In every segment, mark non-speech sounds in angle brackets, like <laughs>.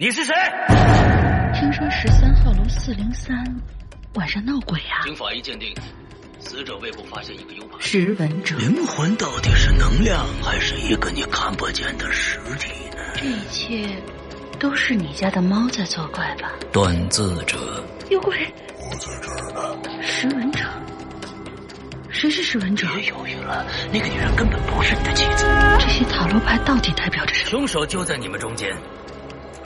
你是谁？听说十三号楼四零三晚上闹鬼啊！经法医鉴定，死者胃部发现一个 U 盘。识文者，灵魂到底是能量，还是一个你看不见的实体呢？这一切都是你家的猫在作怪吧？断字者，有鬼！我在这儿呢。识文者，谁是识文者？别犹豫了，那个女人根本不是你的妻子。这些塔罗牌到底代表着什么？凶手就在你们中间，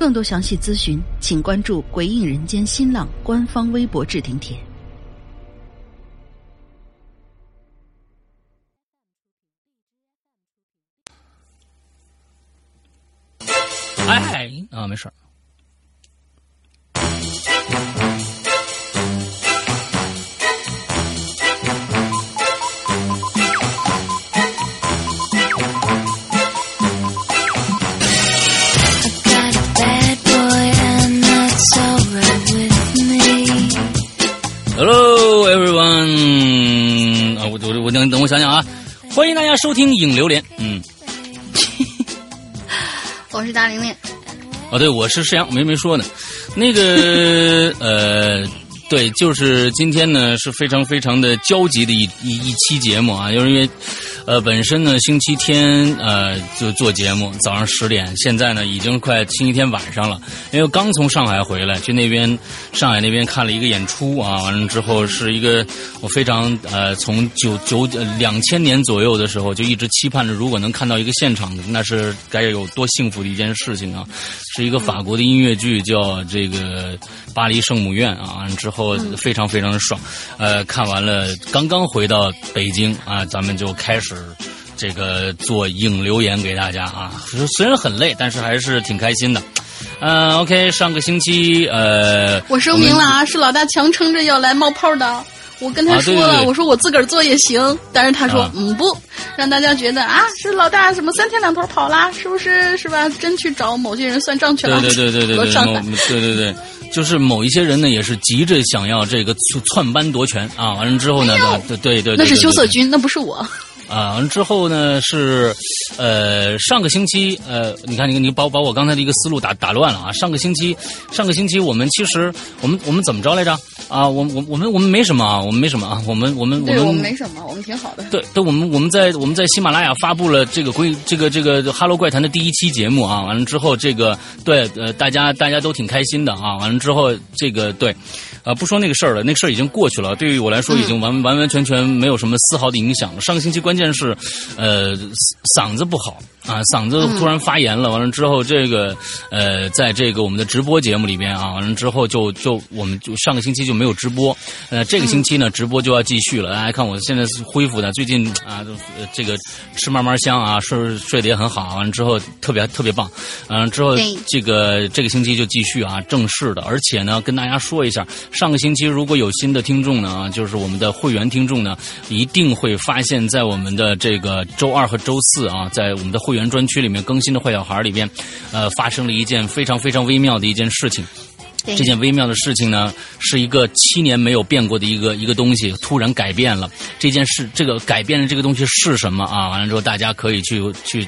更多详细咨询，请关注“鬼影人间”新浪官方微博置顶帖。哎啊，没事儿。Hello everyone，啊，我我我等等我想想啊，欢迎大家收听影榴莲，嗯，<laughs> 我是大玲玲，哦对，我是世阳，没没说呢，那个呃，对，就是今天呢是非常非常的焦急的一一一期节目啊，就是因为呃本身呢星期天呃就做节目，早上十点，现在呢已经快星期天晚上了，因为刚从上海回来，去那边上海那边看了一个演出啊，完了之后是一个我非常呃从九九两千年左右的时候就一直期盼着，如果能看到一个现场，那是该有多幸福的一件事情啊！是一个法国的音乐剧，叫这个《巴黎圣母院》啊，完之后非常非常的爽。呃，看完了，刚刚回到北京啊，咱们就开始。这个做影留言给大家啊，虽然很累，但是还是挺开心的。嗯、o k 上个星期呃，我声明了啊，是老大强撑着要来冒泡的。我跟他说了，对对我说我自个儿做也行，但是他说、啊嗯不，让大家觉得啊是老大什么三天两头跑啦，是不是是吧？真去找某些人算账去了，对对对对对 <laughs> 对，某多上海对对对，就是某一些人呢，也是急着想要这个篡班夺权啊，完了之后呢，对对对，对那是对对羞涩君，那不是我。啊，完了之后呢是，呃，上个星期，呃，你看你你把把我刚才的一个思路打打乱了啊。上个星期，上个星期我们其实我们我们怎么着来着？啊，我我我们我们没什么啊，我们没什么啊，我们我们对我们们没什么，我们挺好的。对，对，我们我们在我们在喜马拉雅发布了这个规这个这个《哈喽怪谈》的第一期节目啊，完了之后这个对呃大家大家都挺开心的啊，完了之后这个对，呃不说那个事儿了，那个事儿已经过去了，对于我来说已经完、完完全全没有什么丝毫的影响了。上个星期关键是呃嗓子不好啊，嗓子突然发炎了，完了之后这个呃在这个我们的直播节目里边啊，完了之后就就我们就上个星期就没有直播，呃这个星期呢直播就要继续了，大家看我现在是恢复的，最近啊这个吃慢慢香啊，睡睡得也很好，完了之后特别特别棒，完、了之后这个这个星期就继续啊正式的，而且呢跟大家说一下，上个星期如果有新的听众呢，啊就是我们的会员听众呢，一定会发现，在我们的这个周二和周四啊，在我们的会员专区里面更新的坏小孩里边，呃，发生了一件非常非常微妙的一件事情。这件微妙的事情呢，是一个七年没有变过的一个一个东西，突然改变了。这件事，这个改变的这个东西是什么啊？完了之后，大家可以去去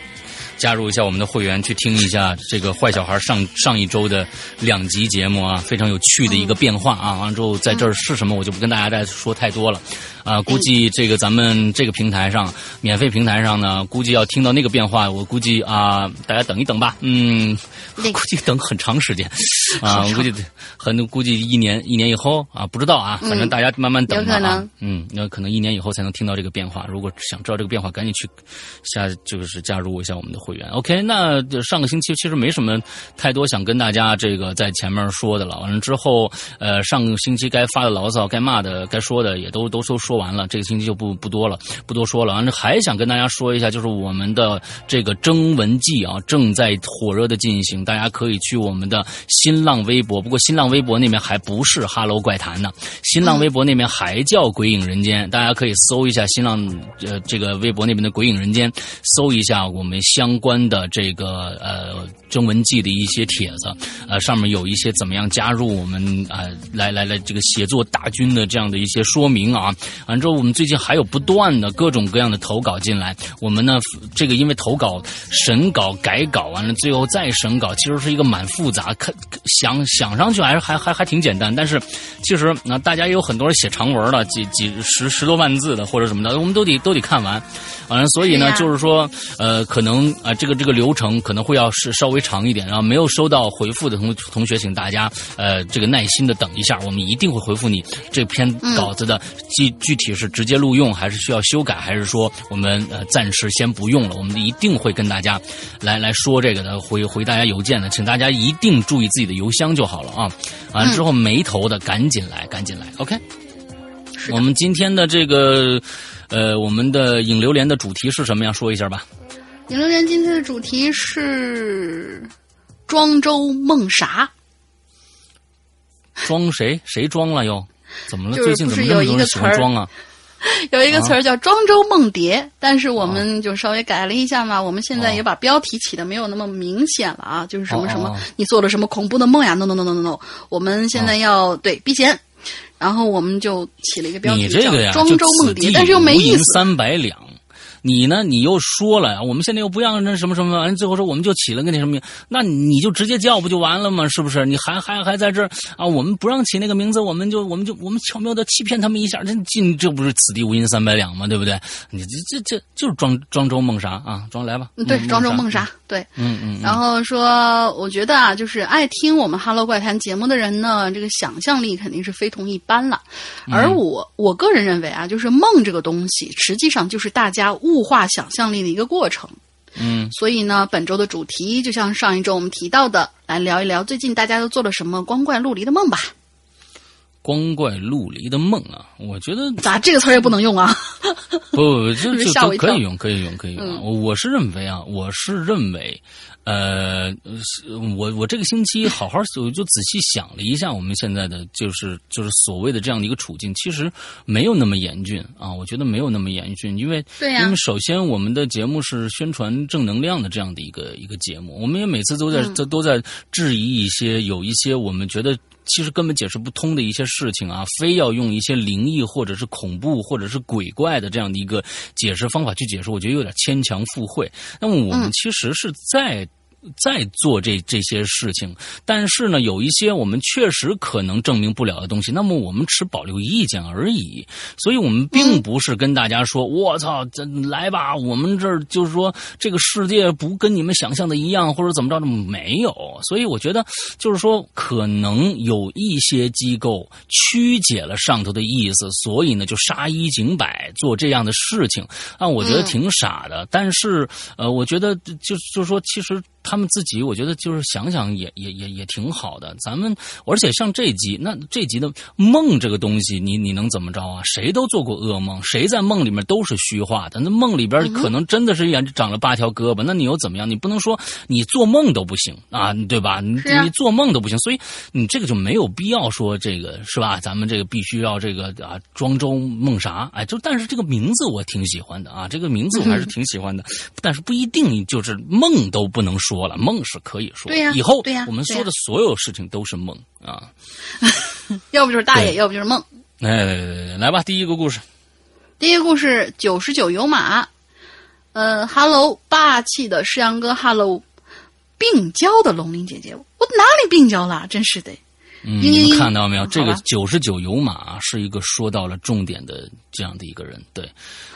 加入一下我们的会员，去听一下这个坏小孩上上一周的两集节目啊，非常有趣的一个变化啊。完了之后，在这儿是什么，我就不跟大家再说太多了。啊，估计这个咱们这个平台上，免费平台上呢，估计要听到那个变化，我估计啊，大家等一等吧。嗯，<laughs> 估计等很长时间啊，我估计很估计一年一年以后啊，不知道啊，反正大家慢慢等吧啊有可能。嗯，那可能一年以后才能听到这个变化。如果想知道这个变化，赶紧去下就是加入一下我们的会员。OK，那上个星期其实没什么太多想跟大家这个在前面说的了。完了之后，呃，上个星期该发的牢骚、该骂的、该说的也都都都说说完了。这个星期就不不多了，不多说了。完了还想跟大家说一下，就是我们的这个征文季啊，正在火热的进行，大家可以去我们的新浪微博。不过新浪微博那边还不是哈喽怪谈呢，新浪微博那边还叫鬼影人间，大家可以搜一下新浪呃这个微博那边的鬼影人间，搜一下我们相关的这个呃征文季的一些帖子，呃上面有一些怎么样加入我们啊、呃、来来来这个写作大军的这样的一些说明啊。完之后，我们最近还有不断的各种各样的投稿进来，我们呢这个因为投稿审稿改稿完了，最后再审稿，其实是一个蛮复杂，看想想上去还是还还还挺简单，但是其实那大家也有很多人写长文了，几几十十多万字的或者什么的，我们都得都得看完。完了，所以呢，就是说，呃，可能啊、呃这个这个流程可能会要是稍微长一点，然后没有收到回复的同同学，请大家呃这个耐心的等一下，我们一定会回复你这篇稿子的具、具体是直接录用，还是需要修改，还是说我们呃暂时先不用了，我们一定会跟大家来来说这个的，回回大家邮件的，请大家一定注意自己的邮箱就好了啊。完了之后没投的赶紧来，赶紧来，OK。我们今天的这个，呃，我们的影流连的主题是什么呀？说一下吧。影流连今天的主题是庄周梦啥？装谁？谁装了又？怎么了？就是最近怎么不是 <laughs> 有一个词儿啊？有一个词儿叫庄周梦蝶，但是我们就稍微改了一下嘛。我们现在也把标题起的没有那么明显了啊，就是什么什么你做了什么恐怖的梦呀？no no no no no no，我们现在要对避嫌，然后我们就起了一个标题叫庄周梦蝶，但是又没意思。三百两。你呢？你又说了，我们现在又不让那什么什么，最后说我们就起了个那什么名，那你就直接叫不就完了吗？是不是？你还还还在这儿啊？我们不让起那个名字，我们就我们就我们巧妙的欺骗他们一下，这进这不是此地无银三百两吗？对不对？你这这这就是庄庄周梦啥啊？庄来吧，嗯对，庄周梦啥？对，嗯嗯，嗯然后说，我觉得啊，就是爱听我们《Hello 怪谈》节目的人呢，这个想象力肯定是非同一般了。嗯而我我个人认为啊，就是梦这个东西，实际上就是大家物化想象力的一个过程。嗯所以呢，本周的主题就像上一周我们提到的，来聊一聊最近大家都做了什么光怪陆离的梦吧。光怪陆离的梦啊，我觉得咋这个词儿也不能用啊？不不，这是这吓我一跳都可以用，可以用，可以用我我是认为啊，我是认为，呃，我我这个星期 <laughs> 好好我就仔细想了一下，我们现在的就是就是所谓的这样的一个处境，其实没有那么严峻啊。我觉得没有那么严峻，因为因为首先我们的节目是宣传正能量的这样的一个一个节目，我们也每次都在嗯都都在质疑一些有一些我们觉得。其实根本解释不通的一些事情啊，非要用一些灵异或者是恐怖或者是鬼怪的这样的一个解释方法去解释，我觉得有点牵强附会。那么我们嗯其实是在。在做这这些事情，但是呢，有一些我们确实可能证明不了的东西，那么我们持保留意见而已。所以我们并不是跟大家说，我操，这来吧，我们这儿就是说这个世界不跟你们想象的一样，或者怎么着的，没有。所以我觉得，就是说，可能有一些机构曲解了上头的意思，所以呢，就杀一儆百，做这样的事情啊，我觉得挺傻的。但是，呃，我觉得就就是说，其实。他们自己，我觉得就是想想也也也也挺好的。咱们而且像这集，那这集的梦这个东西，你你能怎么着啊？谁都做过噩梦，谁在梦里面都是虚化的。那梦里边可能真的是眼长了八条胳膊，那你又怎么样？你不能说你做梦都不行啊，对吧？你啊你做梦都不行，所以你这个就没有必要说这个是吧？咱们这个必须要这个啊，庄周梦啥？哎，就但是这个名字我挺喜欢的啊，这个名字我还是挺喜欢的，但是不一定就是梦都不能说。说了，梦是可以说。对呀以后对呀我们说的所有事情都是梦啊。<laughs> 要不就是大爷，要不就是梦。哎，来吧，第一个故事。第一个故事九十九有马，呃，Hello，霸气的诗阳哥，Hello，病娇的龙鳞姐姐，我哪里病娇了？真是的，嗯，你们看到没有？这个九十九有马是一个说到了重点的这样的一个人，对，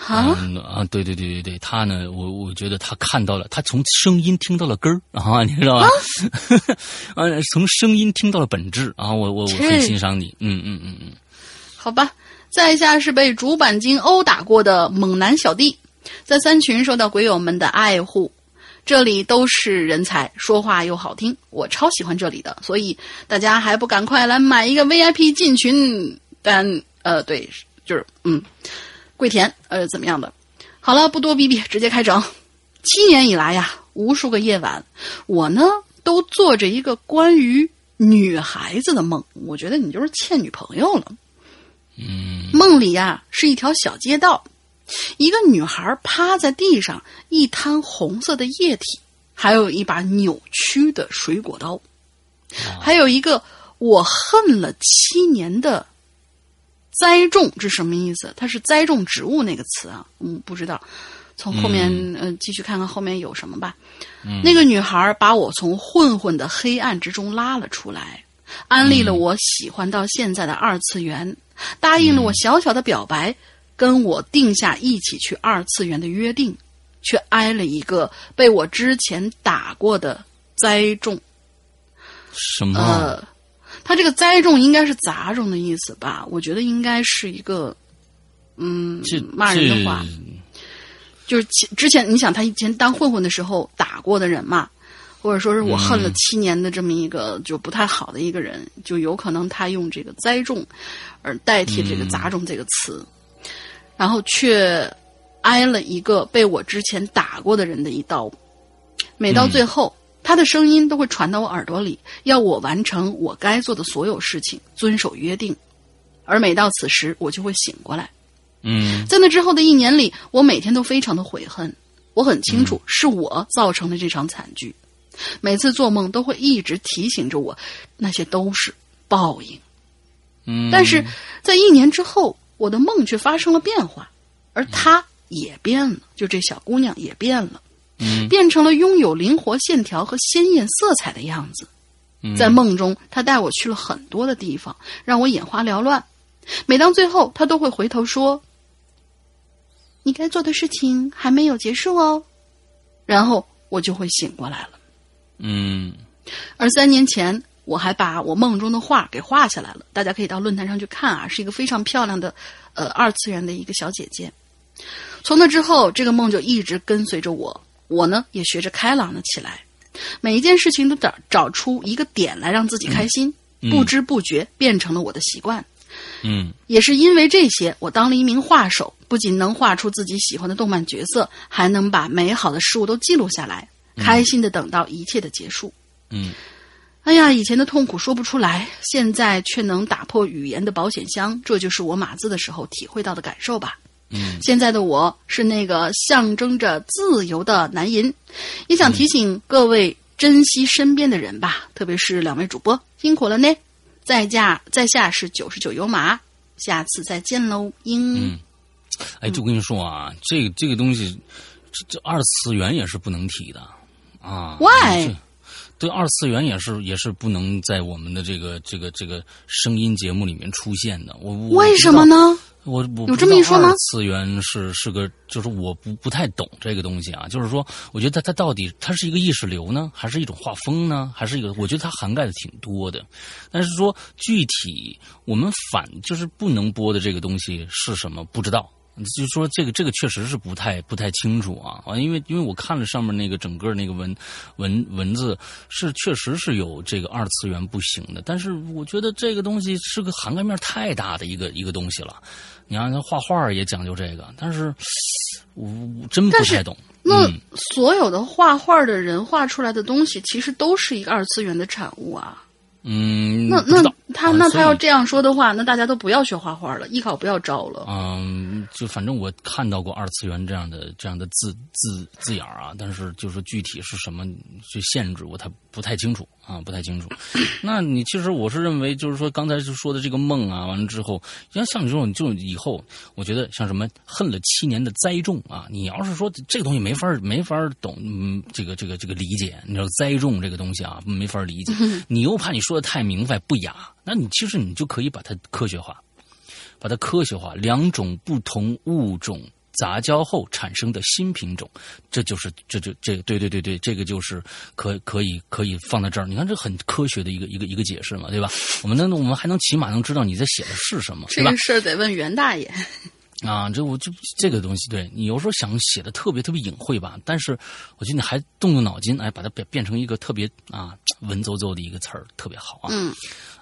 啊，嗯啊，对对对对对，他呢，我我觉得他看到了，他从声音听到了根儿啊，<laughs> 你知道吧？啊，<laughs> 从声音听到了本质啊，我我我很欣赏你，嗯嗯嗯嗯，好吧。在下是被主板筋殴打过的猛男小弟，在三群受到鬼友们的爱护。这里都是人才，说话又好听，我超喜欢这里的，所以大家还不赶快来买一个 VIP 进群？但呃，对，就是嗯，跪田呃怎么样的？好了，不多逼逼，直接开整。七年以来呀，无数个夜晚，我呢都做着一个关于女孩子的梦。我觉得你就是欠女朋友了。嗯梦里呀是一条小街道，一个女孩趴在地上，一滩红色的液体，还有一把扭曲的水果刀，还有一个我恨了七年的栽种，这什么意思？它是栽种植物那个词啊，嗯，不知道。从后面嗯、呃继续看看后面有什么吧。那个女孩把我从混混的黑暗之中拉了出来，安利了我喜欢到现在的二次元，答应了我小小的表白，跟我定下一起去二次元的约定，却挨了一个被我之前打过的栽种。什么？呃，他这个栽种应该是杂种的意思吧？我觉得应该是一个，嗯，骂人的话。就是其之前你想他以前当混混的时候打过的人嘛，或者说是我恨了七年的这么一个就不太好的一个人，就有可能他用这个栽种而代替这个杂种这个词，然后却挨了一个被我之前打过的人的一刀。每到最后，他的声音都会传到我耳朵里，要我完成我该做的所有事情，遵守约定。而每到此时，我就会醒过来。嗯在那之后的一年里，我每天都非常的悔恨。我很清楚是我造成的这场惨剧，每次做梦都会一直提醒着我，那些都是报应。嗯，但是在一年之后，我的梦却发生了变化，而她也变了，就这小姑娘也变了，嗯变成了拥有灵活线条和鲜艳色彩的样子。嗯在梦中，她带我去了很多的地方，让我眼花缭乱。每当最后，她都会回头说：“你该做的事情还没有结束哦。”然后我就会醒过来了。嗯而三年前，我还把我梦中的画给画下来了，大家可以到论坛上去看啊，是一个非常漂亮的，呃，二次元的一个小姐姐。从那之后，这个梦就一直跟随着我，我呢也学着开朗了起来，每一件事情都找找出一个点来让自己开心，不知不觉变成了我的习惯。嗯也是因为这些，我当了一名画手，不仅能画出自己喜欢的动漫角色，还能把美好的事物都记录下来，开心的等到一切的结束。嗯哎呀，以前的痛苦说不出来，现在却能打破语言的保险箱，这就是我码字的时候体会到的感受吧。嗯现在的我是那个象征着自由的男银，也想提醒各位珍惜身边的人吧，特别是两位主播辛苦了呢。在下在下是九十九油马，下次再见喽，英。嗯，哎，就跟你说啊，这个这个东西，这这二次元也是不能提的啊。Why？这对，二次元也是也是不能在我们的这个这个这个声音节目里面出现的。我我为什么？呢？我我有这么一说吗二次元是是个，就是我不不太懂这个东西啊。就是说，我觉得它它到底它是一个意识流呢，还是一种画风呢，还是一个？我觉得它涵盖的挺多的。但是说具体我们反就是不能播的这个东西是什么，不知道。就是说，这个这个确实是不太不太清楚啊啊，因为因为我看了上面那个整个那个文文文字，是确实是有这个二次元不行的，但是我觉得这个东西是个涵盖面太大的一个一个东西了。你看，他画画也讲究这个，但是我我真不太懂。那嗯所有的画画的人画出来的东西，其实都是一个二次元的产物啊。嗯，那那他那他要这样说的话，那大家都不要学画画了，艺考不要招了。嗯，就反正我看到过二次元这样的这样的字字字眼儿啊，但是就是具体是什么去限制我，太不太清楚啊，不太清楚。<coughs> 那你其实我是认为，就是说刚才就说的这个梦啊，完了之后，像像你这种，就以后我觉得像什么恨了七年的栽种啊，你要是说这个东西没法 <laughs> 没法懂，嗯，这个这个这个理解，你知道栽种这个东西啊，没法理解，<laughs> 你又怕你说的太明白不雅，那你其实你就可以把它科学化。把它科学化，两种不同物种杂交后产生的新品种，这就是这就这对对对对，这个就是可可以可以放在这儿。你看这很科学的一个一个一个解释嘛，对吧？我们能我们还能起码能知道你在写的是什么，对吧这个？事儿得问袁大爷。啊，这我就这个东西，对你有时候想写的特别特别隐晦吧，但是我觉得你还动动脑筋，哎，把它变变成一个特别啊文绉绉的一个词儿，特别好啊。嗯，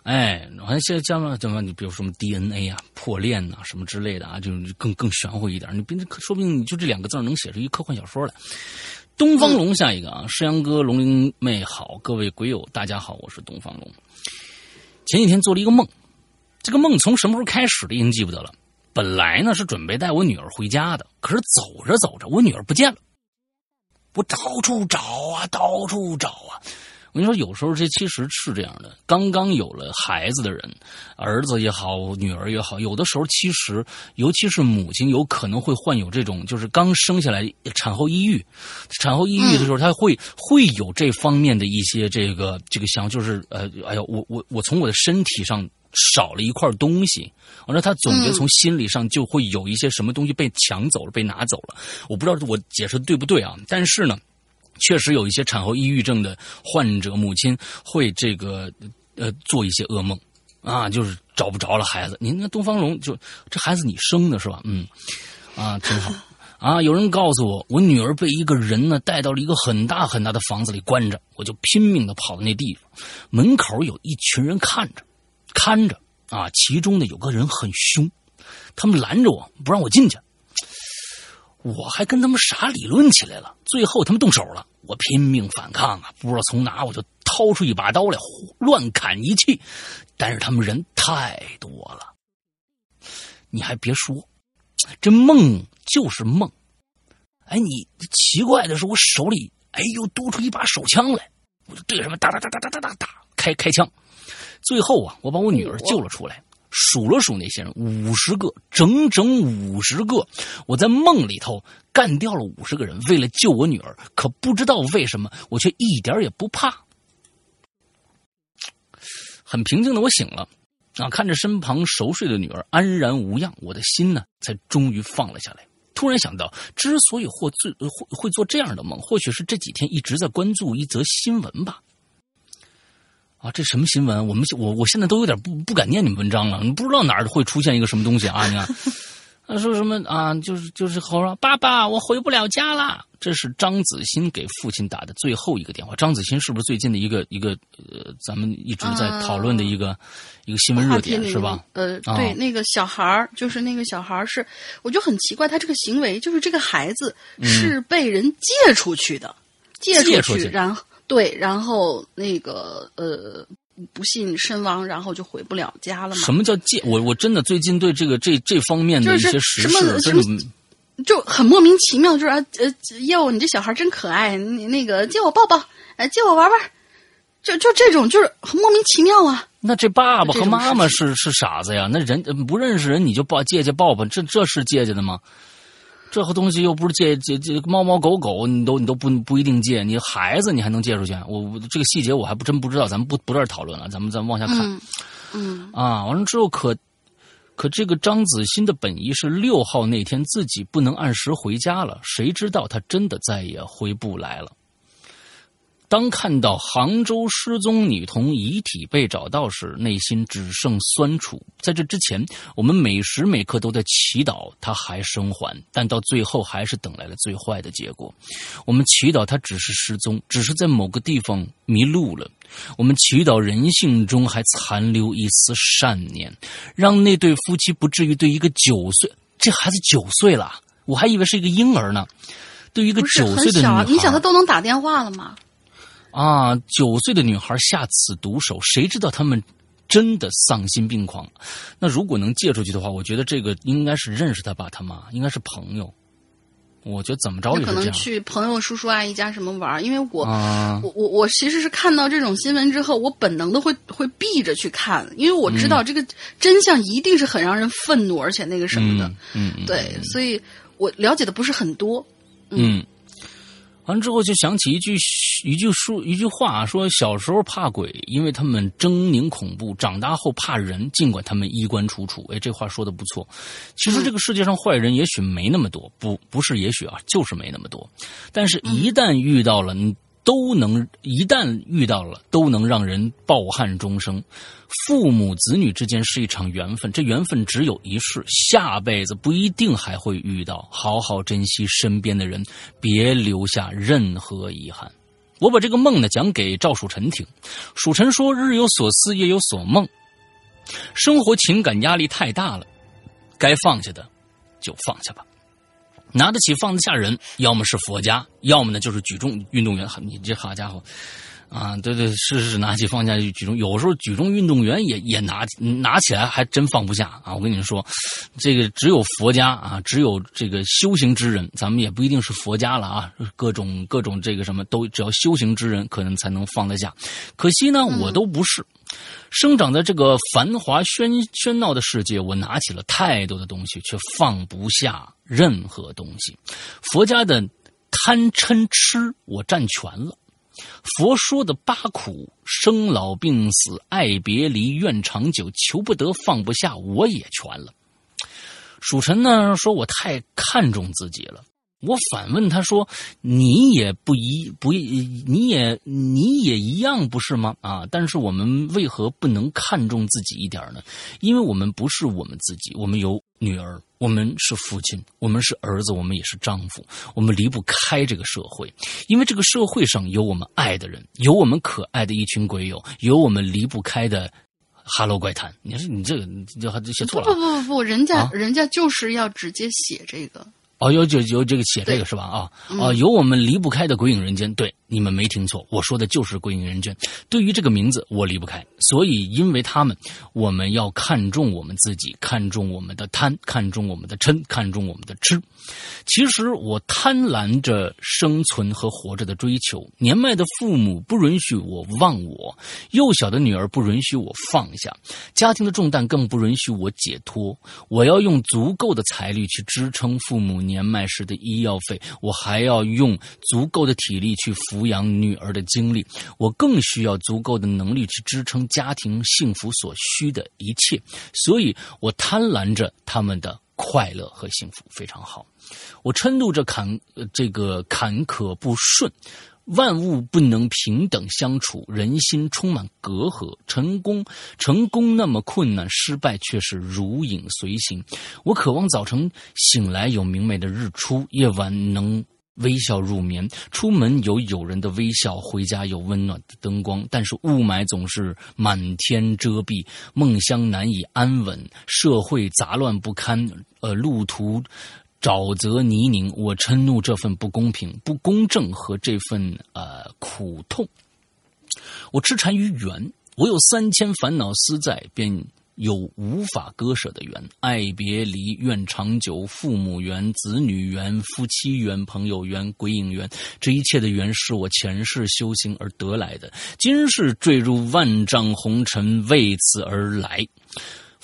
哎，好像现在加上什么，你比如说什么 DNA 啊、破链呐、什么之类的啊，就是更更玄乎一点。你别说不定你就这两个字能写出一科幻小说来。东方龙，下一个啊，诗阳哥、龙灵妹好，各位鬼友大家好，我是东方龙。前几天做了一个梦，这个梦从什么时候开始的已经记不得了。本来呢是准备带我女儿回家的，可是走着走着，我女儿不见了。我到处找啊，到处找啊。我跟你说，有时候这其实是这样的。刚刚有了孩子的人，儿子也好，女儿也好，有的时候其实，尤其是母亲，有可能会患有这种，就是刚生下来产后抑郁。产后抑郁的时候，他会会有这方面的一些这个这个想，就是呃，哎呀，我我我从我的身体上少了一块东西，完了他总觉得从心理上就会有一些什么东西被抢走了，被拿走了。我不知道我解释的对不对啊，但是呢。确实有一些产后抑郁症的患者，母亲会这个呃做一些噩梦啊，就是找不着了孩子。您那东方龙就这孩子你生的是吧？嗯，啊，挺好啊。有人告诉我，我女儿被一个人呢带到了一个很大很大的房子里关着，我就拼命的跑到那地方，门口有一群人看着看着啊，其中呢有个人很凶，他们拦着我不让我进去。我还跟他们傻理论起来了，最后他们动手了，我拼命反抗啊，不知道从哪我就掏出一把刀来，乱砍一气，但是他们人太多了，你还别说，这梦就是梦，哎，你奇怪的是我手里哎又多出一把手枪来，我就对着他们哒哒哒哒哒哒哒哒开开枪，最后啊，我把我女儿救了出来。数了数那些人，五十个，整整五十个。我在梦里头干掉了五十个人，为了救我女儿。可不知道为什么，我却一点也不怕。很平静的我醒了，啊，看着身旁熟睡的女儿安然无恙，我的心呢才终于放了下来。突然想到，之所以会做会会做这样的梦，或许是这几天一直在关注一则新闻吧。啊，这什么新闻？我们我我现在都有点不不敢念你们文章了，你不知道哪儿会出现一个什么东西啊？你看，<laughs> 他说什么啊？就是就是后说爸爸，我回不了家了。这是张子欣给父亲打的最后一个电话。张子欣是不是最近的一个一个呃，咱们一直在讨论的一个、一个新闻热点是吧？呃，啊对，那个小孩儿，就是那个小孩儿是，我就很奇怪，他这个行为，就是这个孩子是被人借出去的，借借出去然后对，然后那个呃，不幸身亡，然后就回不了家了嘛。什么叫借？我我真的最近对这个这这方面的一些时就是什么事真的就很莫名其妙，就是啊呃哟，你这小孩真可爱，你那个借我抱抱，哎，借我玩玩，就就这种就是很莫名其妙啊。那这爸爸和妈妈是是傻子呀？那人呃不认识人你就抱借借抱抱，这这是借借的吗？这个东西又不是借借借猫猫狗狗，你都你都不不一定借，你孩子你还能借出去？我我这个细节我还不真不知道，咱们不不在这儿讨论了，咱们咱们往下看。嗯嗯啊，完了之后可可这个张子欣的本意是六号那天自己不能按时回家了，谁知道他真的再也回不来了。当看到杭州失踪女童遗体被找到时，内心只剩酸楚。在这之前，我们每时每刻都在祈祷她还生还，但到最后还是等来了最坏的结果。我们祈祷她只是失踪，只是在某个地方迷路了。我们祈祷人性中还残留一丝善念，让那对夫妻不至于对一个九岁这孩子九岁了，我还以为是一个婴儿呢。对于一个九岁的女孩，你想他都能打电话了吗？啊，九岁的女孩下此毒手，谁知道他们真的丧心病狂。那如果能借出去的话，我觉得这个应该是认识他爸他妈，应该是朋友。我觉得怎么着也可能。去朋友、叔叔阿姨家什么玩儿，因为我、啊我我我其实是看到这种新闻之后，我本能的会会避着去看，因为我知道这个真相一定是很让人愤怒，而且那个什么的，嗯嗯，对，所以我了解的不是很多。嗯，完了之后就想起一句一句说一句话，说小时候怕鬼，因为他们狰狞恐怖；长大后怕人，尽管他们衣冠楚楚。哎，这话说的不错。其实这个世界上坏人也许没那么多，不不是也许啊，就是没那么多。但是，一旦遇到了，你都能一旦遇到了，都能让人抱憾终生。父母子女之间是一场缘分，这缘分只有一世，下辈子不一定还会遇到。好好珍惜身边的人，别留下任何遗憾。我把这个梦呢讲给赵曙晨听，蜀臣说：“日有所思，夜有所梦，生活情感压力太大了，该放下的就放下吧。拿得起放得下人，要么是佛家，要么呢就是举重运动员。你这好家伙！”啊，对对，是是是，拿起放下举重，有时候举重运动员也也拿拿起来还真放不下啊！我跟你说，这个只有佛家啊，只有这个修行之人，咱们也不一定是佛家了啊，各种各种这个什么都，只要修行之人可能才能放得下。可惜呢，我都不是。生长在这个繁华喧喧闹的世界，我拿起了太多的东西，却放不下任何东西。佛家的贪嗔痴，我占全了。佛说的八苦：生老病死、爱别离、怨长久、求不得、放不下，我也全了。蜀臣呢说我太看重自己了，我反问他说：“你也不一不一，你也你也一样不是吗？啊！但是我们为何不能看重自己一点呢？因为我们不是我们自己，我们有女儿，我们是父亲，我们是儿子，我们也是丈夫，我们离不开这个社会，因为这个社会上有我们爱的人，有我们可爱的一群鬼友，有我们离不开的。”哈喽怪谈，你说你这个你这还写错不了不不不，人家、啊人家就是要直接写这个。哦，有就有这个写这个是吧？啊啊，有我们离不开的鬼影人间。对，你们没听错，我说的就是归隐人间。对于这个名字，我离不开，所以因为他们，我们要看重我们自己，看重我们的贪，看重我们的嗔，看重我们的痴。其实我贪婪着生存和活着的追求，年迈的父母不允许我忘我，幼小的女儿不允许我放下，家庭的重担更不允许我解脱。我要用足够的财力去支撑父母年迈时的医药费，我还要用足够的体力去抚养女儿的精力，我更需要足够的能力去支撑家庭幸福所需的一切。所以我贪婪着他们的快乐和幸福，非常好。我嗔怒着坎这个坎坷不顺，万物不能平等相处，人心充满隔阂，成功成功那么困难，失败却是如影随形。我渴望早晨醒来有明媚的日出，夜晚能。微笑入眠，出门有友人的微笑，回家有温暖的灯光。但是雾霾总是满天遮蔽，梦乡难以安稳，社会杂乱不堪，呃，路途沼泽泥泞。我嗔怒这份不公平、不公正和这份呃苦痛。我痴缠于缘，我有三千烦恼丝在，便有无法割舍的缘。爱别离、怨长久、父母缘、子女缘、夫妻缘、朋友缘、鬼影缘，这一切的缘是我前世修行而得来的，今世坠入万丈红尘，为此而来。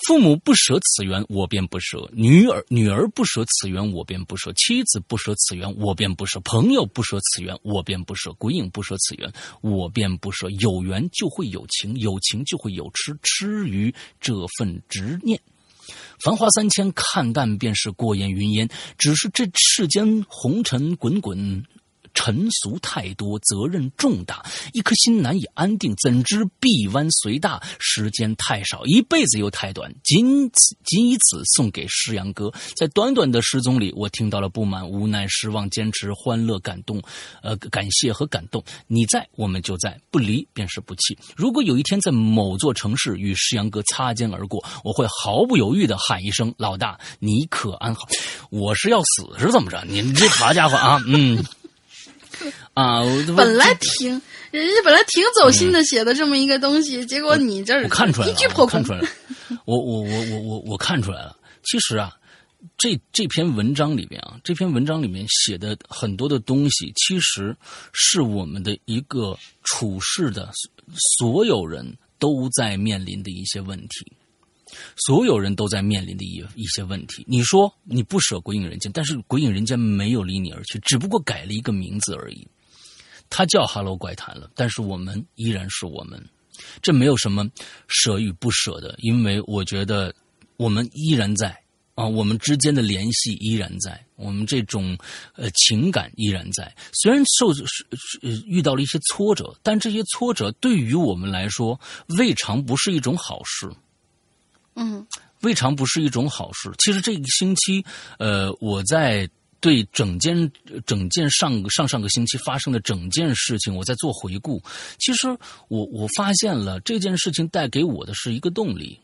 父母不舍此缘，我便不舍；女儿女儿不舍此缘，我便不舍；妻子不舍此缘，我便不舍；朋友不舍此缘，我便不舍；鬼影不舍此缘，我便不舍。有缘就会有情，有情就会有痴，痴于这份执念。繁华三千，看淡便是过眼云烟。只是这世间红尘滚滚。尘俗太多，责任重大，一颗心难以安定。怎知臂弯虽大，时间太少，一辈子又太短。仅此仅以此送给诗阳哥。在短短的失踪里，我听到了不满、无奈、失望、坚持、欢乐、感动，呃，感谢和感动。你在，我们就在；不离便是不弃。如果有一天在某座城市与诗阳哥擦肩而过，我会毫不犹豫的喊一声：“老大，你可安好？”我是要死是怎么着？你这好家伙啊，嗯。<laughs> 啊，我本来挺人家本来挺走心的写的这么一个东西，结果你这儿我看出来一句破看出。来了，<laughs> 我我我我我我看出来了。其实啊，这这篇文章里边啊，这篇文章里面写的很多的东西，其实是我们的一个处事的所有人都在面临的一些问题。所有人都在面临的一一些问题。你说你不舍《鬼影人间》，但是《鬼影人间》没有离你而去，只不过改了一个名字而已。它叫《Hello 怪谈》了，但是我们依然是我们。这没有什么舍与不舍的，因为我觉得我们依然在啊，我们之间的联系依然在，我们这种呃情感依然在。虽然受呃遇到了一些挫折，但这些挫折对于我们来说，未尝不是一种好事。嗯未尝不是一种好事。其实这个星期，呃，我在对整件整件上上上个星期发生的整件事情，我在做回顾。其实我我发现了这件事情带给我的是一个动力。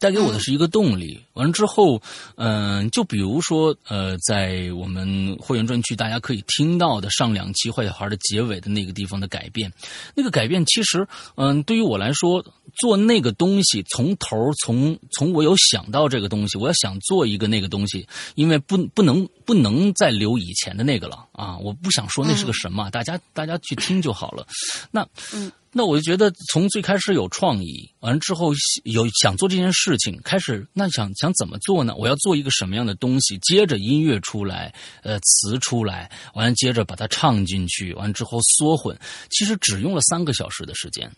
带给我的是一个动力。完了之后，嗯、就比如说，呃，在我们会员专区，大家可以听到的上两期《坏小孩》的结尾的那个地方的改变，那个改变其实，嗯、对于我来说，做那个东西，从头从从我有想到这个东西，我要想做一个那个东西，因为不不能不能再留以前的那个了啊！我不想说那是个什么，大家大家去听就好了。那嗯那我就觉得从最开始有创意，完了之后有想做这件事情，开始那想想怎么做呢？我要做一个什么样的东西？接着音乐出来，呃，词出来，完了接着把它唱进去，完了之后缩混，其实只用了三个小时的时间。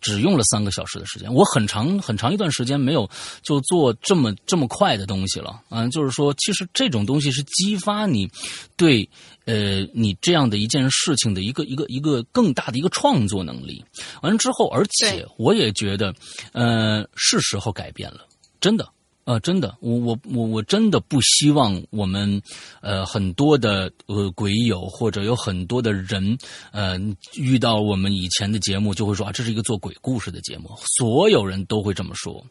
只用了三个小时的时间，我很长很长一段时间没有就做这么这么快的东西了。嗯，就是说，其实这种东西是激发你对呃你这样的一件事情的一个一个一个更大的一个创作能力。完了之后，而且我也觉得，呃，是时候改变了，真的。呃，真的，我我我我真的不希望我们，呃，很多的呃鬼友或者有很多的人，呃，遇到我们以前的节目就会说啊，这是一个做鬼故事的节目，所有人都会这么说。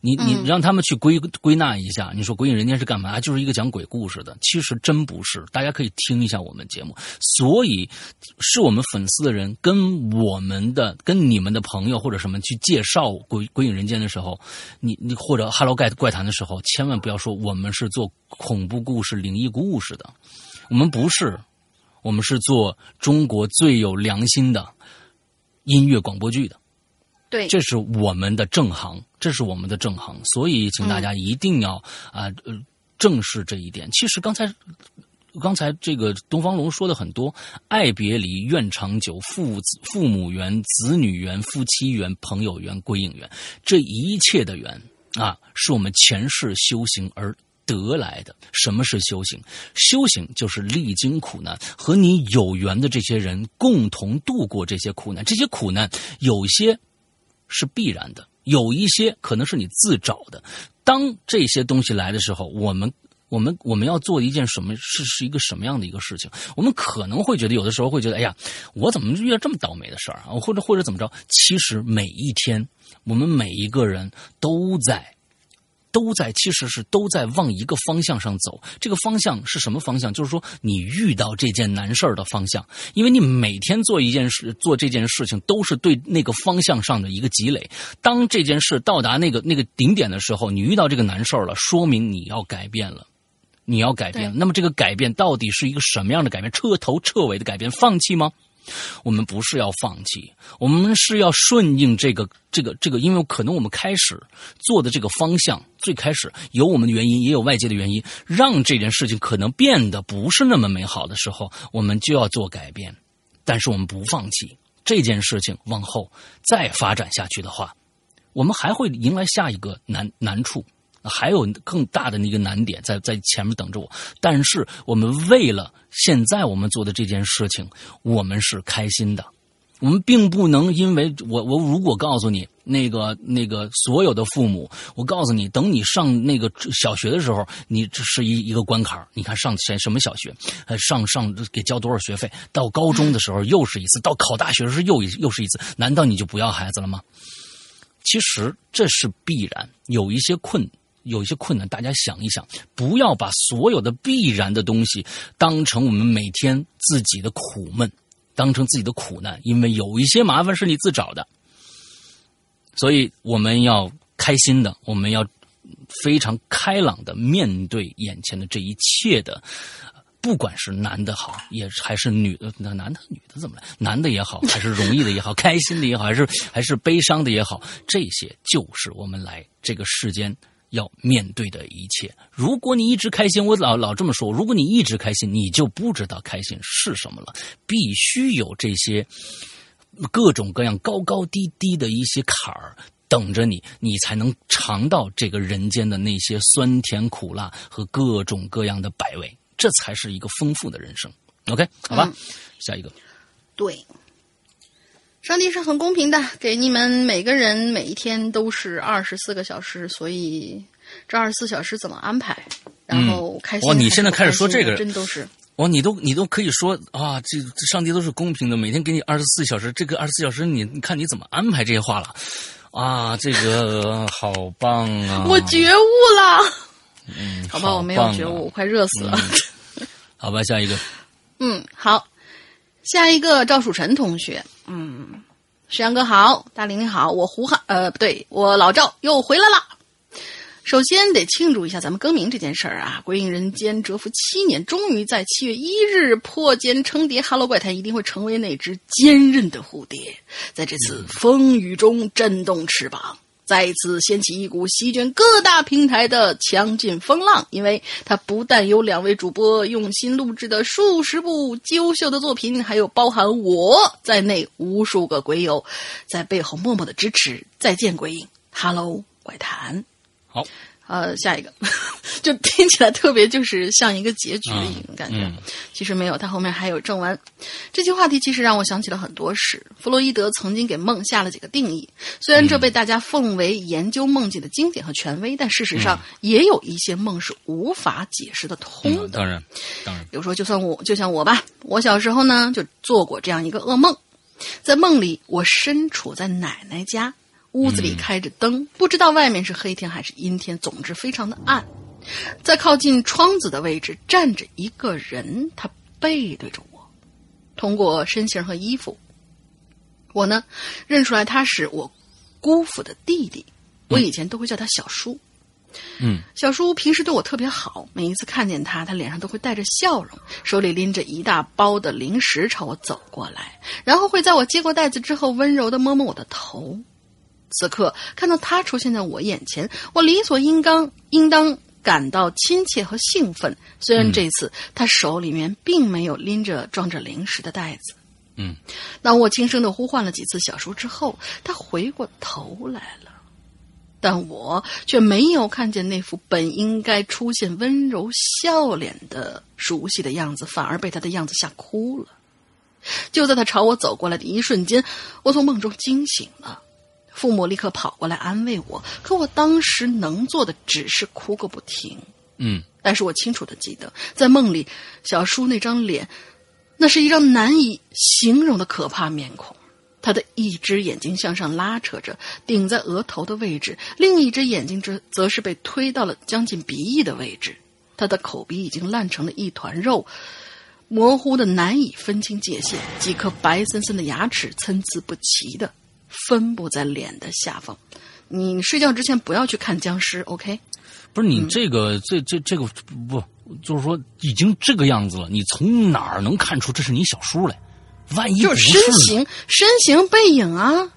你你嗯让他们去归归纳一下，你说《鬼影人间》是干嘛？就是一个讲鬼故事的。其实真不是，大家可以听一下我们节目。所以，是我们粉丝的人跟我们的、跟你们的朋友或者什么去介绍《鬼鬼影人间》的时候，你你或者《Hello 怪怪谈》的时候，千万不要说我们是做恐怖故事、灵异故事的，我们不是，我们是做中国最有良心的音乐广播剧的。对，这是我们的正行，这是我们的正行，所以请大家一定要啊呃正视这一点。其实刚才。刚才这个东方龙说的很多，爱别离、怨长久、父子、父母缘、子女缘、夫妻缘、朋友缘、归隐缘，这一切的缘啊，是我们前世修行而得来的。什么是修行？修行就是历经苦难，和你有缘的这些人共同度过这些苦难。这些苦难有些是必然的，有一些可能是你自找的。当这些东西来的时候，我们。我们我们要做一件什么是是一个什么样的一个事情？我们可能会觉得有的时候会觉得，哎呀，我怎么遇到这么倒霉的事儿啊？或者或者怎么着？其实每一天，我们每一个人都在都在，其实是都在往一个方向上走。这个方向是什么方向？就是说，你遇到这件难事儿的方向，因为你每天做一件事，做这件事情都是对那个方向上的一个积累。当这件事到达那个那个顶点的时候，你遇到这个难事儿了，说明你要改变了。你要改变，对那么这个改变到底是一个什么样的改变？彻头彻尾的改变，放弃吗？我们不是要放弃，我们是要顺应这个这个这个，因为可能我们开始做的这个方向，最开始有我们的原因，也有外界的原因，让这件事情可能变得不是那么美好的时候，我们就要做改变。但是我们不放弃这件事情，往后再发展下去的话，我们还会迎来下一个难难处。还有更大的那个难点在在前面等着我，但是我们为了现在我们做的这件事情，我们是开心的。我们并不能因为我我如果告诉你那个那个所有的父母，我告诉你，等你上那个小学的时候，你这是一一个关卡你看上什什么小学，呃，上上给交多少学费？到高中的时候又是一次，到考大学的时候又一又是一次，难道你就不要孩子了吗？其实这是必然，有一些困有一些困难，大家想一想，不要把所有的必然的东西当成我们每天自己的苦闷，当成自己的苦难，因为有一些麻烦是你自找的。所以我们要开心的，我们要非常开朗的面对眼前的这一切的，不管是男的好，也还是女的，那男的女的怎么来？男的也好，还是容易的也好，<laughs> 开心的也好，还是还是悲伤的也好，这些就是我们来这个世间要面对的一切。如果你一直开心，我老老这么说，如果你一直开心，你就不知道开心是什么了。必须有这些各种各样高高低低的一些坎儿等着你，你才能尝到这个人间的那些酸甜苦辣和各种各样的百味，这才是一个丰富的人生。OK，好吧，下一个。对，上帝是很公平的，给你们每个人每一天都是二十四个小时，所以这二十四小时怎么安排？然后开心、哇你现在开始说这个真都是哇，你都你都可以说啊，这这上帝都是公平的，每天给你二十四小时，这个二十四小时你你看你怎么安排这些话了啊？这个好棒啊！我觉悟了。嗯，好吧，我没有觉悟，我快热死了。好吧，下一个，<laughs> 嗯，好，下一个赵曙晨同学，嗯，沈阳哥好，大玲玲好，我胡汉，呃，不对，我老赵又回来了。首先得庆祝一下咱们更名这件事儿啊！《归隐人间》蛰伏七年，终于在七月一日破茧成蝶。Hello 怪谈一定会成为那只坚韧的蝴蝶，在这次风雨中震动翅膀，再次掀起一股席卷各大平台的强劲风浪。因为它不但有两位主播用心录制的数十部优秀的作品，还有包含我在内无数个鬼友在背后默默的支持。再见，鬼影！Hello 怪谈。好，呃，下一个，就 <laughs> 听起来特别就是像一个结局的一种感觉。嗯其实没有，它后面还有正文。这期话题其实让我想起了很多事。弗洛伊德曾经给梦下了几个定义，虽然这被大家奉为研究梦境的经典和权威，但事实上也有一些梦是无法解释的通嗯，的。当然，当然，比如说，就算我，就像我吧，我小时候呢就做过这样一个噩梦，在梦里我身处在奶奶家，屋子里开着灯，不知道外面是黑天还是阴天，总之非常的暗。在靠近窗子的位置站着一个人，他背对着我，通过身形和衣服，我呢认出来他是我姑父的弟弟，我以前都会叫他小叔。嗯小叔平时对我特别好，每一次看见他，他脸上都会带着笑容，手里拎着一大包的零食朝我走过来，然后会在我接过袋子之后温柔的摸摸我的头。此刻看到他出现在我眼前，我理所应当应当感到亲切和兴奋。虽然这次他手里面并没有拎着装着零食的袋子。嗯，当我轻声的呼唤了几次小叔之后，他回过头来了。但我却没有看见那副本应该出现温柔笑脸的熟悉的样子，反而被他的样子吓哭了。就在他朝我走过来的一瞬间，我从梦中惊醒了。父母立刻跑过来安慰我，可我当时能做的只是哭个不停。嗯但是我清楚的记得，在梦里，小叔那张脸，那是一张难以形容的可怕面孔。他的一只眼睛向上拉扯着，顶在额头的位置；另一只眼睛则则是被推到了将近鼻翼的位置。他的口鼻已经烂成了一团肉，模糊的难以分清界限。几颗白森森的牙齿参差不齐的分布在脸的下方。你睡觉之前不要去看僵尸，OK？不是嗯你这个、这这这个不，就是说已经这个样子了，你从哪儿能看出这是你小叔来？万一不就是身形、身形、背影啊，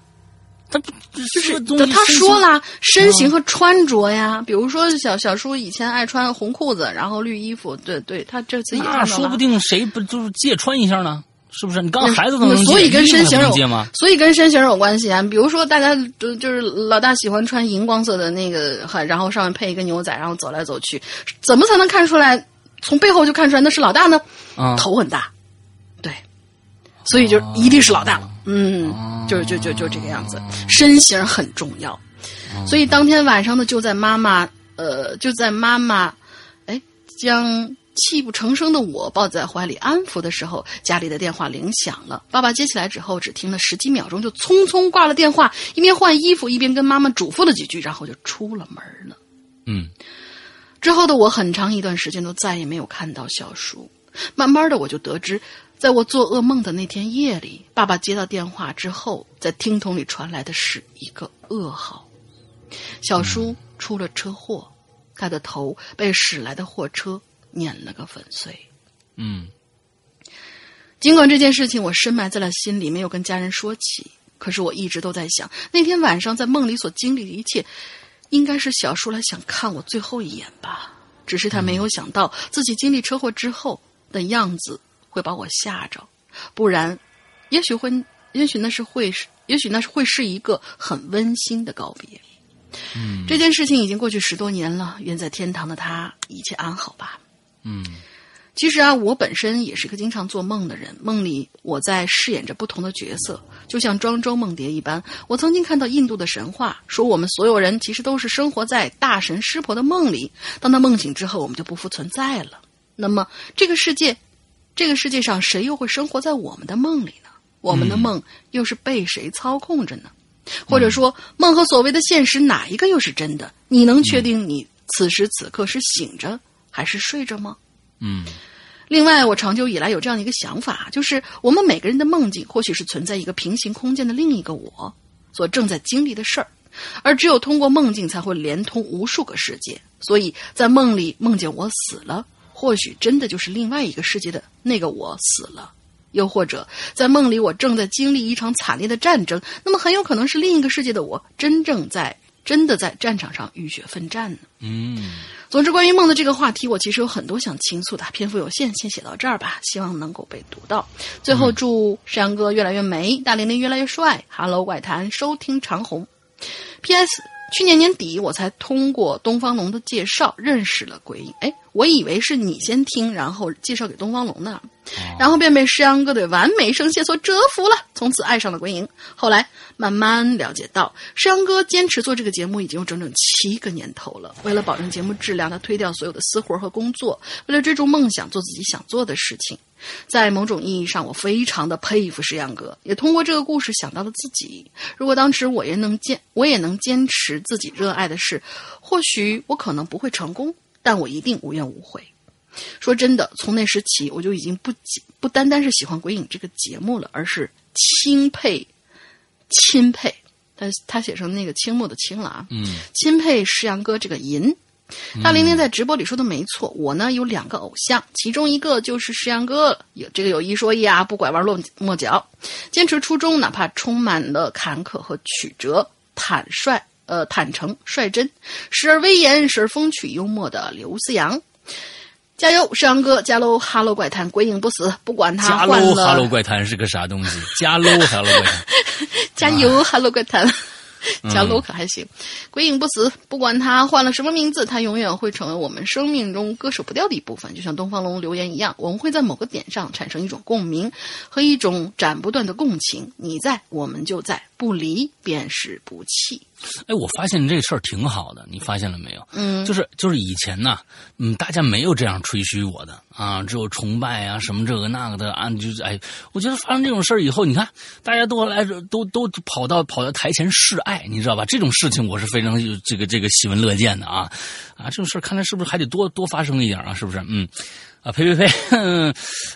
他不就是他说了，身形和穿着呀，比如说小小叔以前爱穿红裤子，然后绿衣服，对对，他这次那说不定谁不就是借穿一下呢？是不是？你刚孩子都能借，所以跟身形有吗？所以跟身形有关系啊。比如说，大家就就是老大喜欢穿荧光色的那个，还然后上面配一个牛仔，然后走来走去，怎么才能看出来？从背后就看出来那是老大呢？啊，头很大，对，所以就一定是老大了。嗯，就就就就这个样子，身形很重要。所以当天晚上呢，就在妈妈呃，就在妈妈哎将泣不成声的我抱在怀里安抚的时候，家里的电话铃响了。爸爸接起来之后，只听了十几秒钟，就匆匆挂了电话，一边换衣服一边跟妈妈嘱咐了几句，然后就出了门了。嗯之后的我很长一段时间都再也没有看到小叔。慢慢的，我就得知，在我做噩梦的那天夜里，爸爸接到电话之后，在听筒里传来的是一个噩耗：小叔出了车祸，他的头被驶来的货车碾了个粉碎。嗯尽管这件事情我深埋在了心里，没有跟家人说起，可是我一直都在想，那天晚上在梦里所经历的一切，应该是小叔来想看我最后一眼吧。只是他没有想到自己经历车祸之后的样子会把我吓着，不然，也许会，也许那是会是，也许那是会是一个很温馨的告别。嗯这件事情已经过去十多年了，愿在天堂的他一切安好吧。嗯其实啊，我本身也是个经常做梦的人，梦里我在饰演着不同的角色，就像庄周梦蝶一般。我曾经看到印度的神话，说我们所有人其实都是生活在大神湿婆的梦里，当他梦醒之后，我们就不复存在了。那么，这个世界，这个世界上谁又会生活在我们的梦里呢？我们的梦又是被谁操控着呢？或者说，梦和所谓的现实哪一个又是真的？你能确定你此时此刻是醒着还是睡着吗？嗯另外，我长久以来有这样的一个想法，就是我们每个人的梦境或许是存在一个平行空间的另一个我所正在经历的事儿，而只有通过梦境才会连通无数个世界。所以在梦里梦见我死了，或许真的就是另外一个世界的那个我死了；又或者在梦里我正在经历一场惨烈的战争，那么很有可能是另一个世界的我真正在真的在战场上浴血奋战呢。嗯总之，关于梦的这个话题，我其实有很多想倾诉的，篇幅有限，先写到这儿吧，希望能够被读到。最后，祝山羊哥越来越美，大玲玲越来越帅。Hello 怪谈，收听长虹。P.S. 去年年底，我才通过东方龙的介绍认识了鬼影。哎，我以为是你先听，然后介绍给东方龙的，然后便被诗阳哥的完美声线所折服了，从此爱上了鬼影。后来慢慢了解到，诗阳哥坚持做这个节目已经有整整七个年头了。为了保证节目质量，他推掉所有的私活和工作，为了追逐梦想，做自己想做的事情。在某种意义上，我非常的佩服石阳哥，也通过这个故事想到了自己。如果当时我也能坚，我也能坚持自己热爱的事，或许我可能不会成功，但我一定无怨无悔。说真的，从那时起，我就已经不不单单是喜欢《鬼影》这个节目了，而是钦佩、钦佩。他他写成那个青木的青了啊，嗯钦佩石阳哥这个银。大玲玲在直播里说的没错，我呢有两个偶像，其中一个就是石阳哥，有这个有一说一啊，不拐弯落抹角，坚持初衷，哪怕充满了坎坷和曲折，坦率呃坦诚率真，时而威严，时而风趣幽默的刘思阳。加油，石阳哥！加喽！哈喽怪谈，鬼影不死，不管他加喽。哈喽怪谈是个啥东西？加喽哈喽怪谈，<laughs> 加油哈喽怪谈，嗯加 low 可还行。鬼影不死，不管他换了什么名字，他永远会成为我们生命中割舍不掉的一部分。就像东方龙留言一样，我们会在某个点上产生一种共鸣和一种斩不断的共情。你在，我们就在，不离便是不弃。哎，我发现这事儿挺好的，你发现了没有？嗯，就是就是以前呢，嗯，大家没有这样吹嘘我的啊，只有崇拜啊，什么这个那个的啊，就是哎，我觉得发生这种事儿以后，你看大家都来都都跑到跑到台前示爱，你知道吧？这种事情我是非常有这个这个喜闻乐见的啊啊，这种事儿看来是不是还得多多发生一点啊？是不是？嗯。啊呸呸呸！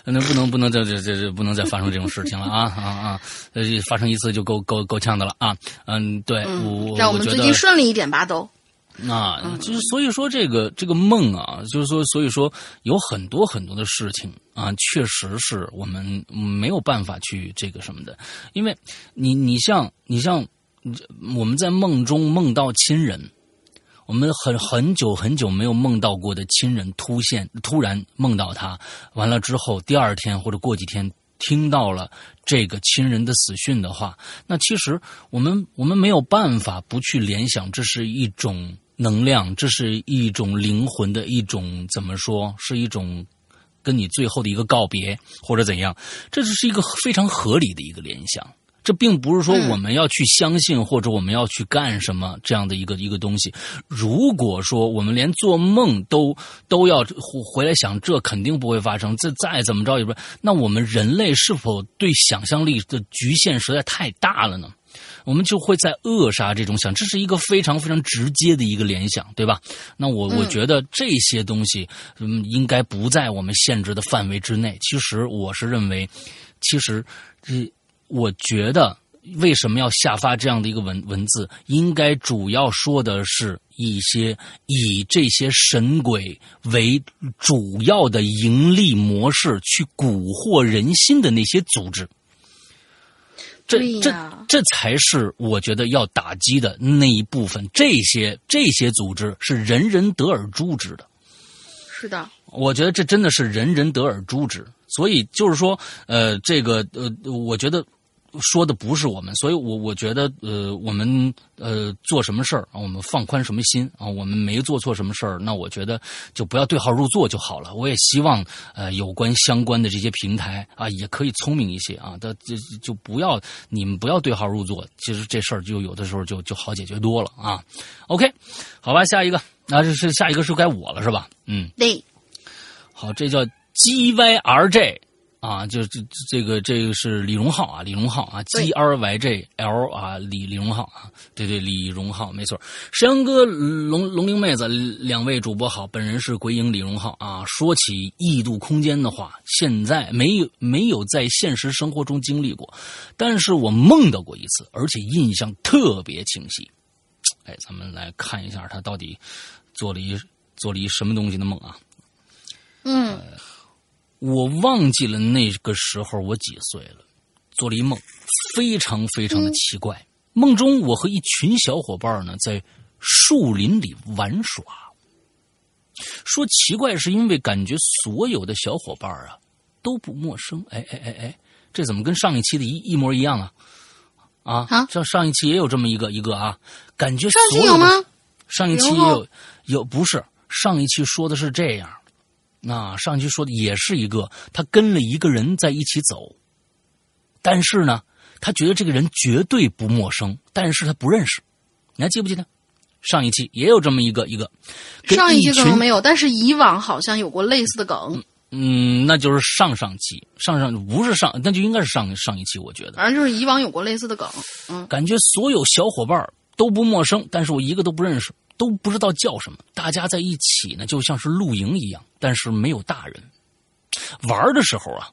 那不能不能再这这这不能再发生这种事情了啊啊啊！呃，发生一次就够够够呛的了啊！嗯，对，我让我们最近顺利一点吧，都。啊，就是所以说这个这个梦啊，就是说所以说有很多很多的事情啊，确实是我们没有办法去这个什么的，因为你你像你像我们在梦中梦到亲人。我们很很久很久没有梦到过的亲人突现，突然梦到他，完了之后，第二天或者过几天听到了这个亲人的死讯的话，那其实我们我们没有办法不去联想，这是一种能量，这是一种灵魂的一种怎么说，是一种跟你最后的一个告别或者怎样，这只是一个非常合理的一个联想。这并不是说我们要去相信或者我们要去干什么这样的一个一个东西。如果说我们连做梦都都要回来想，这肯定不会发生。这再怎么着也不，那我们人类是否对想象力的局限实在太大了呢？我们就会在扼杀这种想，这是一个非常非常直接的一个联想，对吧？那我我觉得这些东西，嗯，应该不在我们限制的范围之内。其实我是认为，其实这我觉得。为什么要下发这样的一个文文字？应该主要说的是一些以这些神鬼为主要的盈利模式去蛊惑人心的那些组织。这这这才是我觉得要打击的那一部分。这些这些组织是人人得而诛之的。是的，我觉得这真的是人人得而诛之，所以就是说，呃，这个呃，我觉得说的不是我们，所以我我觉得呃，我们呃做什么事儿啊，我们放宽什么心啊，我们没做错什么事儿，那我觉得就不要对号入座就好了。我也希望呃有关相关的这些平台啊，也可以聪明一些啊，的就就不要你们不要对号入座，其实这事儿就有的时候就就好解决多了啊。OK，好吧，下一个，那、这是下一个是该我了是吧？嗯。对，好，这叫 G Y R J 啊，就这这个这个是李荣浩啊，李荣浩啊对，G R Y J L 啊，李李荣浩啊，对对，李荣浩没错。石阳哥、龙龙玲妹子两位主播好，本人是鬼影李荣浩啊。说起异度空间的话，现在没有没有在现实生活中经历过，但是我梦到过一次，而且印象特别清晰。哎，咱们来看一下他到底做了一做了一什么东西的梦啊。嗯，我忘记了那个时候我几岁了，做了一梦，非常非常的奇怪。梦中我和一群小伙伴呢在树林里玩耍。说奇怪是因为感觉所有的小伙伴啊都不陌生。哎哎哎哎，这怎么跟上一期的一一模一样啊？啊，啊上上一期也有这么一个一个啊，感觉上期所有吗？上一期也有有不是上一期说的是这样，那上期说的也是一个，他跟了一个人在一起走，但是呢，他觉得这个人绝对不陌生，但是他不认识，你还记不记得？上一期也有这么一个一个，跟上一期可能没有，但是以往好像有过类似的梗，嗯，那就是上上期，上上不是上，那就应该是上上一期，我觉得。反正就是以往有过类似的梗。嗯，感觉所有小伙伴都不陌生，但是我一个都不认识，都不知道叫什么。大家在一起呢，就像是露营一样，但是没有大人。玩的时候啊，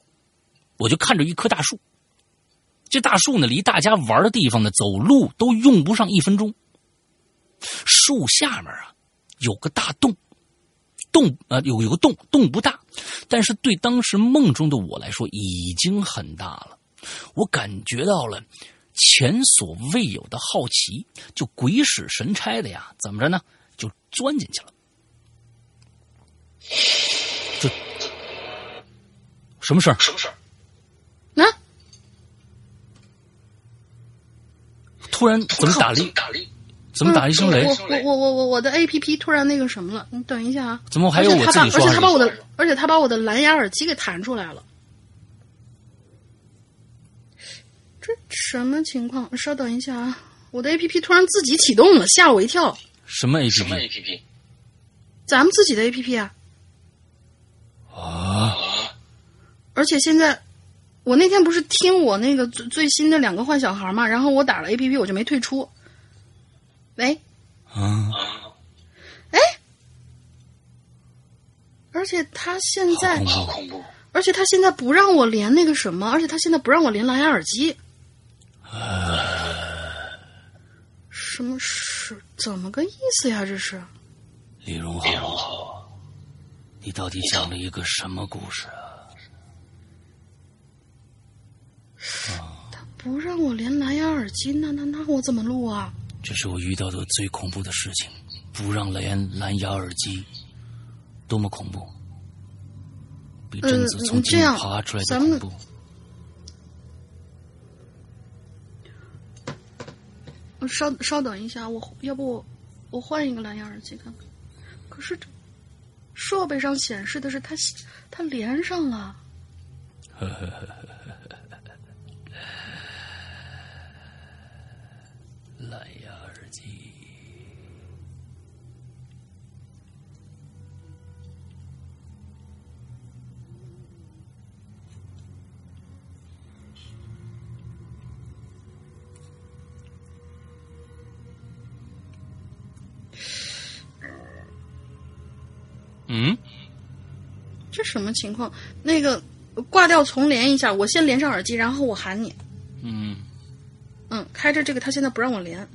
我就看着一棵大树，这大树呢，离大家玩的地方呢，走路都用不上一分钟。树下面啊，有个大洞，洞呃有有个洞，洞不大，但是对当时梦中的我来说已经很大了。我感觉到了前所未有的好奇，就鬼使神差的呀，怎么着呢？就钻进去了。这什么事儿？什么事儿？那、突然怎么打了一打了一怎么打一声雷？我我我我我我的 A P P 突然那个什么了，你等一下啊！怎么还有我而且他把而自己说而且他把我的而且他把我的蓝牙耳机给弹出来了，这什么情况？稍等一下啊！我的 A P P 突然自己启动了，吓我一跳。什么 A 什 P 么 P A P P 咱们自己的 A P P 啊！啊？而且现在，我那天不是听我那个最最新的两个坏小孩嘛，然后我打了 A P P，我就没退出。喂，啊？哎而且他现在，好恐怖！而且他现在不让我连那个什么，而且他现在不让我连蓝牙耳机。什么是怎么个意思呀？这是李荣浩，你到底讲了一个什么故事啊？他不让我连蓝牙耳机，那那那我怎么录啊？这是我遇到的最恐怖的事情，不让连蓝牙耳机，多么恐怖！比贞子呃从井里这样爬出来的恐怖。呃稍稍等一下，我要不我我换一个蓝牙耳机看看。可是这设备上显示的是他，他连上了。来什么情况？那个挂掉重连一下，我先连上耳机，然后我喊你。嗯，嗯，开着这个，他现在不让我连。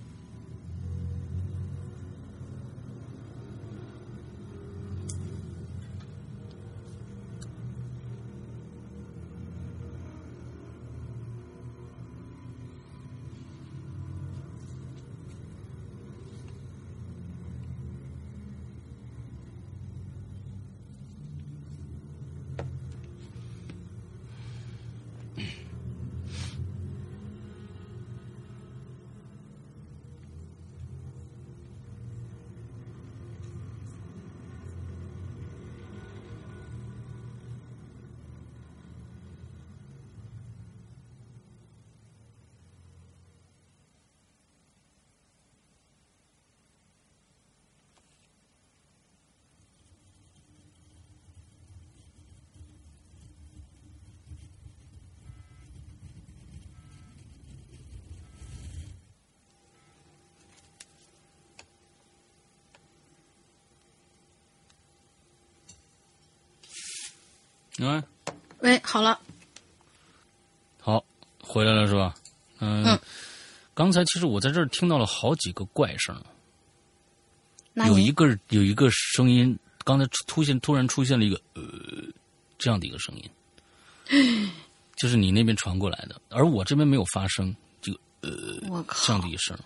嗯，喂，好了，好，回来了是吧？嗯，嗯刚才其实我在这儿听到了好几个怪声，有一个有一个声音，刚才出现突然出现了一个呃这样的一个声音，<gasps> 就是你那边传过来的，而我这边没有发声，就我这靠样，的一声。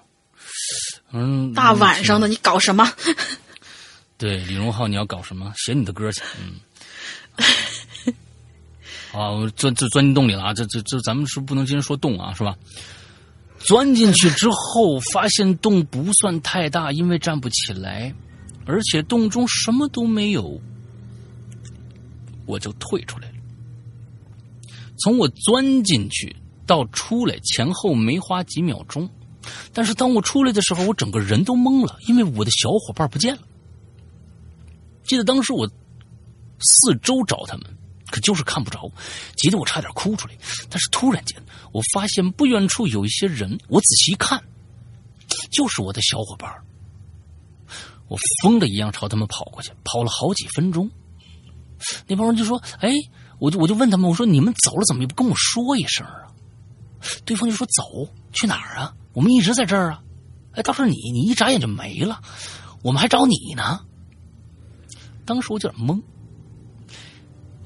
嗯，大晚上的你搞什么？<laughs> 对，李荣浩，你要搞什么？写你的歌去。嗯。啊，我钻钻进洞里了啊！这这这，咱们是不能今天说洞啊，是吧？钻进去之后，发现洞不算太大，因为站不起来，而且洞中什么都没有，我就退出来了。从我钻进去到出来前后没花几秒钟，但是当我出来的时候，我整个人都懵了，因为我的小伙伴不见了。记得当时我四周找他们，可就是看不着，急得我差点哭出来。但是突然间，我发现不远处有一些人，我仔细一看，就是我的小伙伴。我疯了一样朝他们跑过去，跑了好几分钟。那帮人就说：“哎，我就我就问他们，我说你们走了怎么也不跟我说一声啊？”对方就说：“走去哪儿啊？我们一直在这儿啊。”哎，倒是你，你一眨眼就没了，我们还找你呢。当时我有点懵，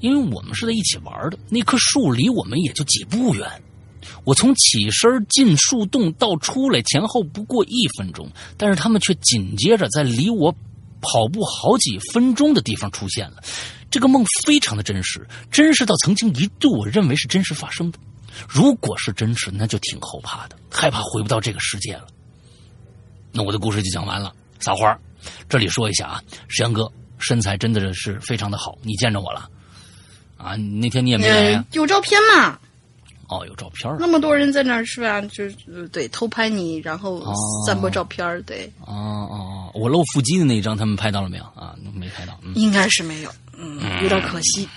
因为我们是在一起玩的，那棵树离我们也就几步远。我从起身进树洞到出来前后不过一分钟，但是他们却紧接着在离我跑步好几分钟的地方出现了。这个梦非常的真实，真实到曾经一度我认为是真实发生的。如果是真实，那就挺后怕的，害怕回不到这个世界了。那我的故事就讲完了。撒花，这里说一下啊，石阳哥身材真的是非常的好，你见着我了啊？那天你也没来呀、呃，有照片嘛？哦，有照片儿那么多人在那儿是吧？就是呃对偷拍你，然后哦散播照片儿，对，哦哦哦，我露腹肌的那一张他们拍到了没有啊？没拍到，嗯应该是没有，嗯，有点可惜。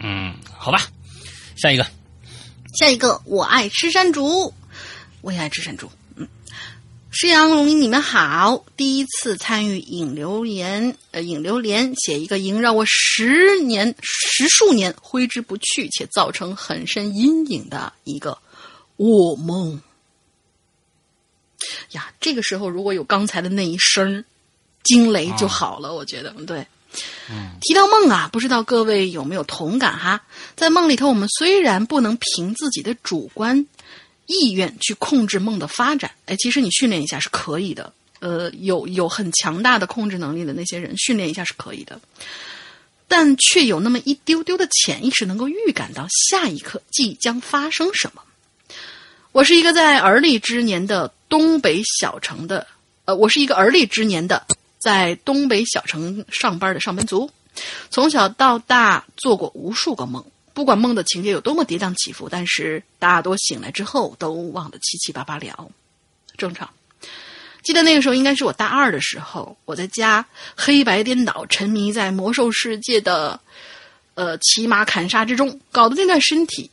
嗯，好吧，下一个，下一个，我爱吃山竹，我也爱吃山竹。嗯，施阳龙吟，你们好，第一次参与引流言，呃，引流连写一个萦绕我十年、十数年挥之不去，且造成很深阴影的一个噩梦。呀，这个时候如果有刚才的那一声惊雷就好了，我觉得对。提到梦啊，不知道各位有没有同感哈？在梦里头，我们虽然不能凭自己的主观意愿去控制梦的发展，哎，其实你训练一下是可以的。呃，有有很强大的控制能力的那些人，训练一下是可以的，但却有那么一丢丢的潜意识能够预感到下一刻即将发生什么。我是一个在而立之年的东北小城的，呃，我是一个而立之年的在东北小城上班的上班族，从小到大做过无数个梦，不管梦的情节有多么跌宕起伏，但是大多醒来之后都忘得七七八八了，正常。记得那个时候应该是我大二的时候，我在家黑白颠倒，沉迷在魔兽世界的呃骑马砍杀之中，搞得那段身体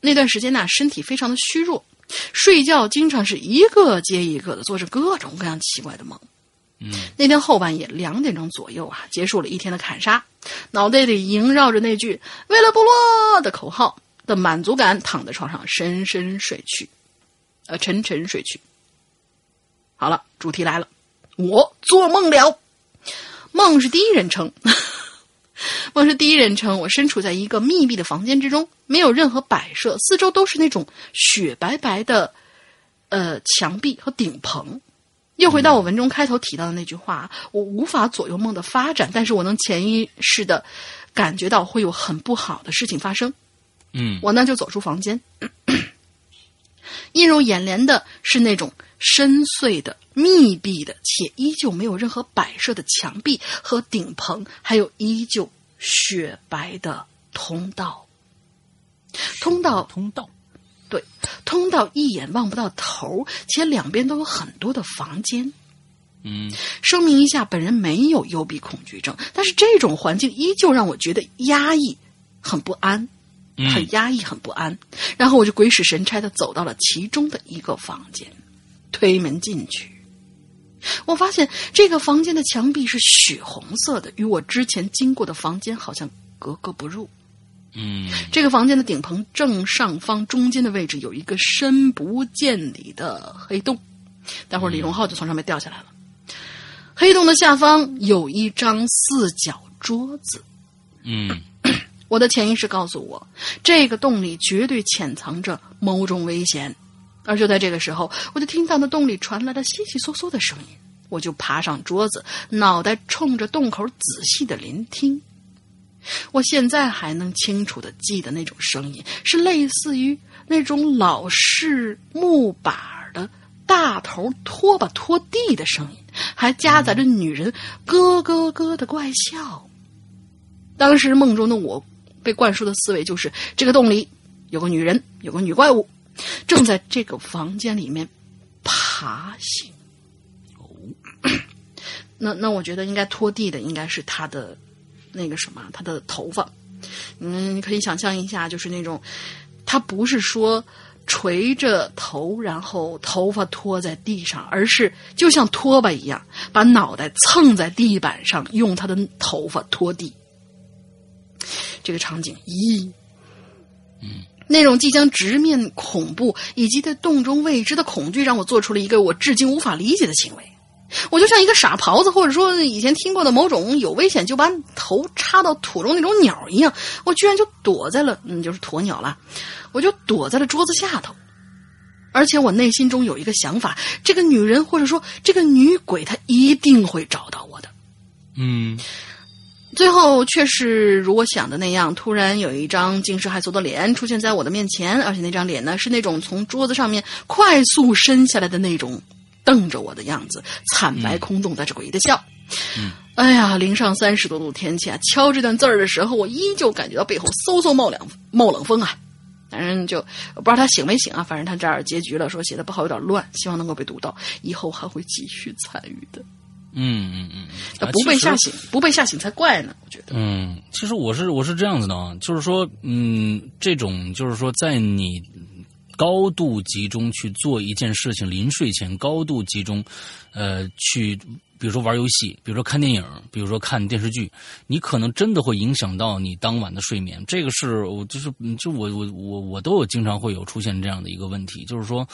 那段时间呢、身体非常的虚弱，睡觉经常是一个接一个的做着各种各样奇怪的梦。那天后半夜两点钟左右啊，结束了一天的砍杀，脑袋里萦绕着那句“为了部落”的口号的满足感，躺在床上深深睡去，呃，沉沉睡去。好了，主题来了，我做梦了，梦是第一人称。<laughs> 梦是第一人称，我身处在一个密闭的房间之中，没有任何摆设，四周都是那种雪白白的，呃，墙壁和顶棚。又回到我文中开头提到的那句话，我无法左右梦的发展，但是我能潜意识的感觉到会有很不好的事情发生。嗯我呢就走出房间，映入眼帘的是那种深邃的、密闭的，且依旧没有任何摆设的墙壁和顶棚，还有依旧雪白的通道。通道通道，对，通道一眼望不到头，且两边都有很多的房间。嗯声明一下，本人没有幽闭恐惧症，但是这种环境依旧让我觉得压抑，很不安。嗯很压抑，很不安。然后我就鬼使神差的走到了其中的一个房间，推门进去，我发现这个房间的墙壁是血红色的，与我之前经过的房间好像格格不入。嗯这个房间的顶棚正上方中间的位置有一个深不见底的黑洞，待会儿李荣浩就从上面掉下来了。黑洞的下方有一张四角桌子，嗯我的潜意识告诉我，这个洞里绝对潜藏着某种危险。而就在这个时候，我就听到那洞里传来了悉悉嗦嗦的声音，我就爬上桌子，脑袋冲着洞口仔细的聆听。我现在还能清楚的记得那种声音，是类似于那种老式木板的大头拖把拖地的声音，还夹杂着女人咯咯咯的怪笑。当时梦中的我被灌输的思维就是，这个洞里有个女人，有个女怪物，正在这个房间里面爬行。<coughs> 那那我觉得应该拖地的应该是她的那个什么，他的头发。嗯，你可以想象一下，就是那种，他不是说垂着头，然后头发拖在地上，而是就像拖把一样，把脑袋蹭在地板上，用他的头发拖地。这个场景，咦，嗯，那种即将直面恐怖以及在洞中未知的恐惧，让我做出了一个我至今无法理解的行为。我就像一个傻狍子，或者说以前听过的某种有危险就把头插到土中那种鸟一样，我居然就躲在了，嗯，就是鸵鸟了，我就躲在了桌子下头。而且我内心中有一个想法：这个女人或者说这个女鬼，她一定会找到我的。嗯最后却是如我想的那样，突然有一张惊世骇俗的脸出现在我的面前，而且那张脸呢是那种从桌子上面快速伸下来的那种，瞪着我的样子，惨白空洞，带着诡异的笑。嗯，哎呀，零上三十多度天气啊，敲这段字儿的时候，我依旧感觉到背后嗖嗖冒凉冒冷风啊。反正就我不知道他醒没醒啊，反正他这儿结局了，说写的不好，有点乱，希望能够被读到，以后还会继续参与的。嗯嗯嗯，那不被吓醒，不被吓醒才怪呢，我觉得。嗯，其实我是我是这样子的啊，就是说，嗯，这种就是说，在你高度集中去做一件事情，临睡前高度集中，呃，去比如说玩游戏，比如说看电影，比如说看电视剧，你可能真的会影响到你当晚的睡眠。这个是我就是嗯就我我我我都有经常会有出现这样的一个问题，就是说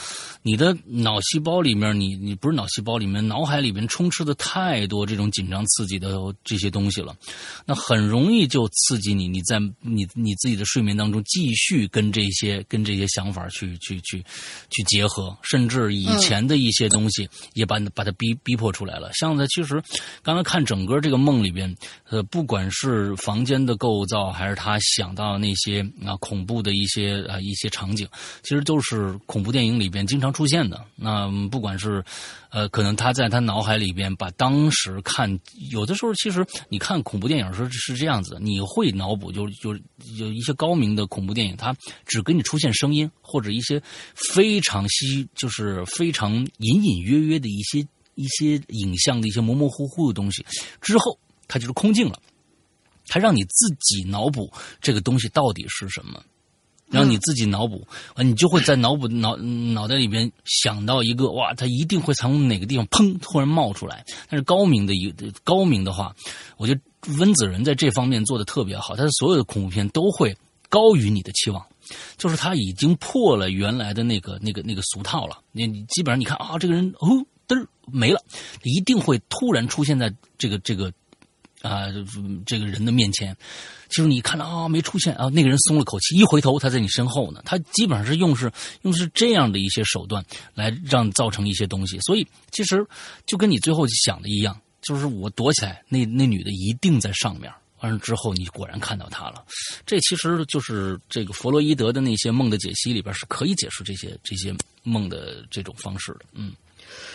你的脑细胞里面，你你不是脑细胞里面，脑海里面充斥的太多这种紧张刺激的这些东西了，那很容易就刺激你，你在你你自己的睡眠当中继续跟这些跟这些想法去去去去结合，甚至以前的一些东西也把把它逼逼迫出来了。像那其实刚才看整个这个梦里边，呃，不管是房间的构造，还是他想到那些啊恐怖的一些啊一些场景，其实都是恐怖电影里边经常出现的。那不管是呃，可能他在他脑海里边把当时看有的时候，其实你看恐怖电影的时候是这样子，你会脑补，就就有一些高明的恐怖电影，它只给你出现声音或者一些非常稀，就是非常隐隐约约的一些一些影像的一些模模糊糊的东西，之后它就是空镜了，它让你自己脑补这个东西到底是什么。让你自己脑补，啊，你就会在脑补脑脑袋里边想到一个哇，它一定会从哪个地方砰突然冒出来。但是高明的一高明的话，我觉得温子仁在这方面做的特别好，他的所有的恐怖片都会高于你的期望。就是他已经破了原来的那个、那个、那个俗套了。你你基本上你看啊，这个人哦嘚儿没了，一定会突然出现在这个这个啊、这个人的面前。就是你看到啊没出现啊，那个人松了口气，一回头他在你身后呢。他基本上是用是用是这样的一些手段来让造成一些东西。所以其实就跟你最后想的一样，就是我躲起来，那那女的一定在上面。完了之后，你果然看到她了。这其实就是这个弗洛伊德的那些梦的解析里边是可以解释这些这些梦的这种方式的。嗯，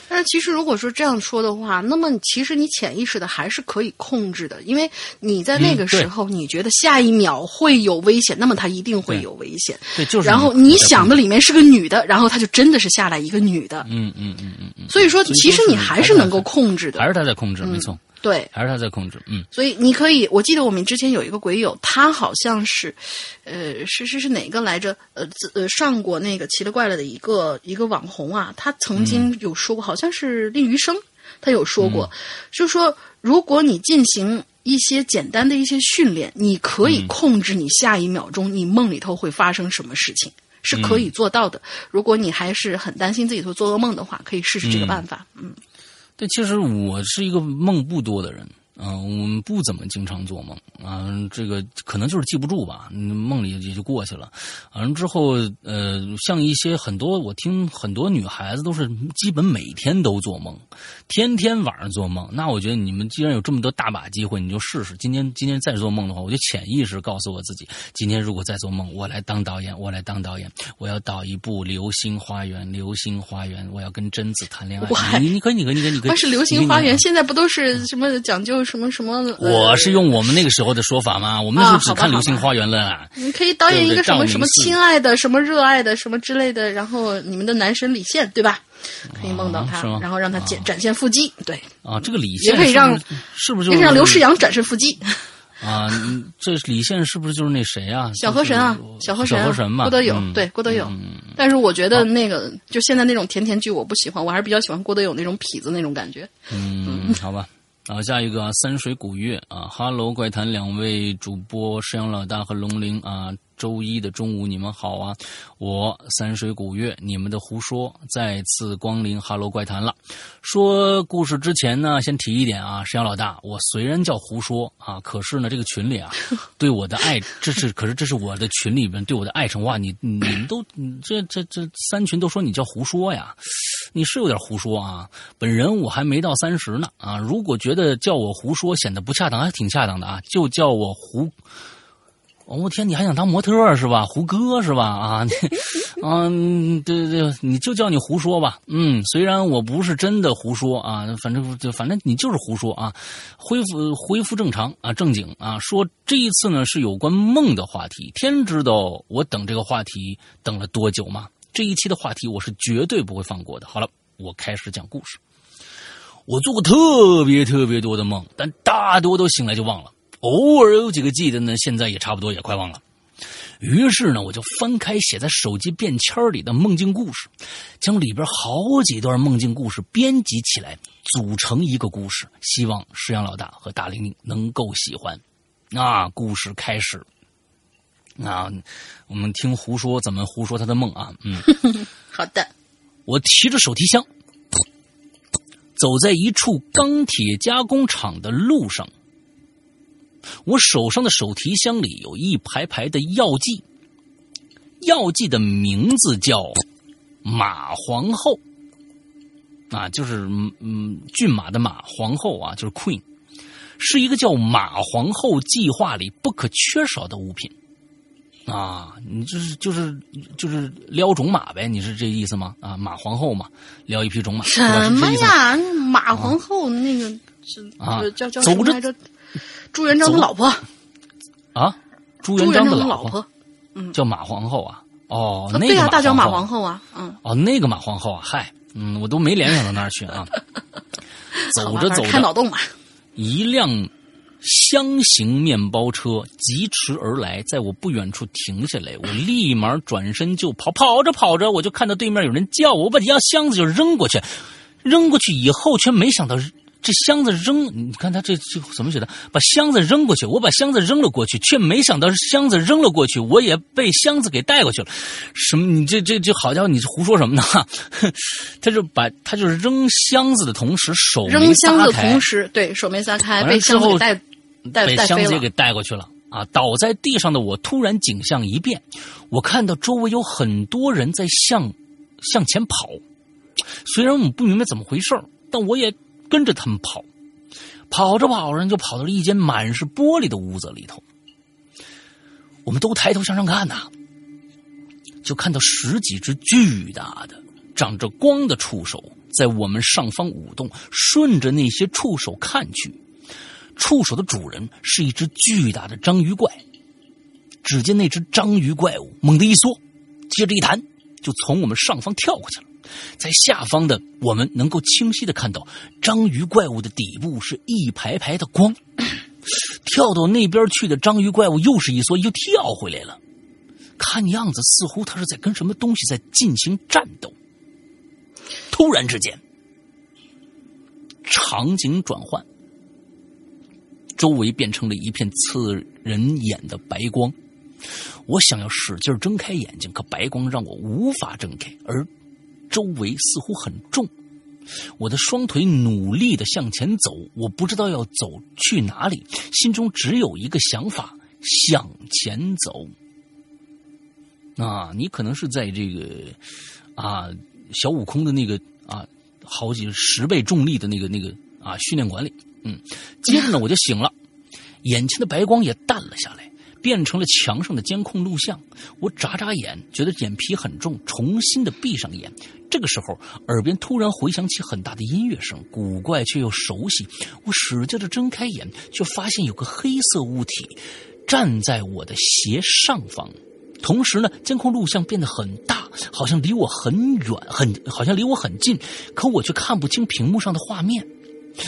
但是其实如果说这样说的话，那么其实你潜意识的还是可以控制的，因为你在那个时候你觉得下一秒会有危险，那么它一定会有危险。对，就是。然后你想的里面是个女的，然后它就真的是下来一个女的。嗯嗯嗯嗯嗯。所以说，其实你还是能够控制的，还是他在控制，没错。对，还是他在控制，嗯，所以你可以，我记得我们之前有一个鬼友，他好像是，呃，是是是哪个来着？呃呃，上过那个奇了怪了的一个一个网红啊，他曾经有说过，好像是令余生，他有说过，就说如果你进行一些简单的一些训练，你可以控制你下一秒钟你梦里头会发生什么事情，是可以做到的。如果你还是很担心自己会做噩梦的话，可以试试这个办法，嗯。其实我是一个梦不多的人，嗯、呃，我们不怎么经常做梦，啊、呃，这个可能就是记不住吧，梦里也就过去了。完了之后，呃，像一些很多我听很多女孩子都是基本每天都做梦，天天晚上做梦。那我觉得你们既然有这么多大把机会，你就试试。今天今天再做梦的话，我就潜意识告诉我自己，今天如果再做梦，我来当导演，我来当导演，我要导一部《流星花园》，《流星花园》，我要跟贞子谈恋爱。你你可以，你可以，你可以，你可以。但是《流星花园》现在不都是什么讲究什么什么？呃、我是用我们那个时候的说法嘛，我们那时候只看《流星花园》了。啊、你可以导演一个什么什么亲爱的、什么热爱的、什么之类的，然后你们的男神李现，对吧？可以梦到他，啊、然后让他展展现腹肌。对啊，这个李现也可以让是不是也可以让刘诗阳展示腹肌？<laughs> 啊，这李现是不是就是那谁啊？小河神啊，小河神、啊，小河神嘛，郭德友、嗯、对郭德友。嗯、但是我觉得那个就现在那种甜甜剧我不喜欢，我还是比较喜欢郭德友那种痞子那种感觉。嗯，好吧。啊，下一个啊三水古月啊哈喽怪谈两位主播山羊老大和龙鳞啊，周一的中午你们好啊，我三水古月，你们的胡说再次光临哈喽怪谈了。说故事之前呢，先提一点啊，沈阳老大，我虽然叫胡说啊，可是呢，这个群里啊，<laughs> 对我的爱，这是可是这是我的群里边对我的爱称哇，你你们都这这这三群都说你叫胡说呀，你是有点胡说啊，本人我还没到三十呢啊，如果觉得叫我胡说显得不恰当，还挺恰当的啊，就叫我胡。哦，我天，你还想当模特是吧？胡歌是吧？啊，<laughs> 嗯，对对对，你就叫你胡说吧。嗯，虽然我不是真的胡说啊，反正就反正你就是胡说啊。恢复恢复正常啊，正经啊。说这一次呢是有关梦的话题，天知道我等这个话题等了多久吗？这一期的话题我是绝对不会放过的。好了，我开始讲故事。我做过特别特别多的梦，但大多都醒来就忘了。偶尔有几个记得呢，现在也差不多也快忘了。于是呢，我就翻开写在手机便签里的梦境故事，将里边好几段梦境故事编辑起来，组成一个故事。希望石阳老大和大玲玲能够喜欢。那故事开始。啊，我们听胡说怎么胡说他的梦啊？嗯，<laughs> 好的。我提着手提箱，走在一处钢铁加工厂的路上。我手上的手提箱里有一排排的药剂，药剂的名字叫马皇后，啊，就是嗯嗯骏马的马，皇后啊，就是 queen，是一个叫马皇后计划里不可缺少的物品。啊，你就是就是就是撩种马呗？你是这意思吗？啊，马皇后嘛，撩一匹种马。什么呀？马皇后那个是啊，叫叫走着什么来着？<laughs> 朱元璋的老婆。啊，朱元璋的的老婆，叫马皇后啊。哦，那对呀，个马大脚马皇皇后啊，嗯，哦，那个马皇后啊，嗨，嗯，我都没联想到那儿去啊。<laughs> 走着走着开脑着，洞吧，一辆箱型面包车疾驰而来，在我不远处停下来，我立马转身就跑，跑着跑着，我就看到对面有人叫我，我把箱箱子就扔过去，扔过去以后，却没想到这箱子扔，你看他这这怎么写的？把箱子扔过去，我把箱子扔了过去，却没想到箱子扔了过去，我也被箱子给带过去了。什么？你这这这好家伙，你胡说什么呢？<laughs> 他就把他就是扔箱子的同时手没扔箱子的同时，对手没撒开，被箱子给带带被。箱子给带过去了啊！倒在地上的我突然景象一变，我看到周围有很多人在向向前跑。虽然我不明白怎么回事儿但我也跟着他们跑。跑着跑着就跑到了一间满是玻璃的屋子里头。我们都抬头向上看呐、就看到十几只巨大的、长着光的触手在我们上方舞动，顺着那些触手看去，触手的主人是一只巨大的章鱼怪。只见那只章鱼怪物猛地一缩，接着一弹，就从我们上方跳过去了。在下方的我们能够清晰的看到，章鱼怪物的底部是一排排的光。跳到那边去的章鱼怪物又是一缩，又跳回来了。看样子似乎它是在跟什么东西在进行战斗。突然之间，场景转换，周围变成了一片刺人眼的白光。我想要使劲睁开眼睛，可白光让我无法睁开，而周围似乎很重。我的双腿努力的向前走，我不知道要走去哪里，心中只有一个想法：向前走。啊，你可能是在这个啊小悟空的那个啊好几十倍重力的那个那个啊训练馆里，嗯，接着呢我就醒了，眼前的白光也淡了下来，变成了墙上的监控录像。我眨眨眼，觉得眼皮很重，重新的闭上眼。这个时候，耳边突然回响起很大的音乐声，古怪却又熟悉。我使劲的睁开眼，却发现有个黑色物体站在我的斜上方。同时呢，监控录像变得很大，好像离我很远，很好像离我很近，可我却看不清屏幕上的画面。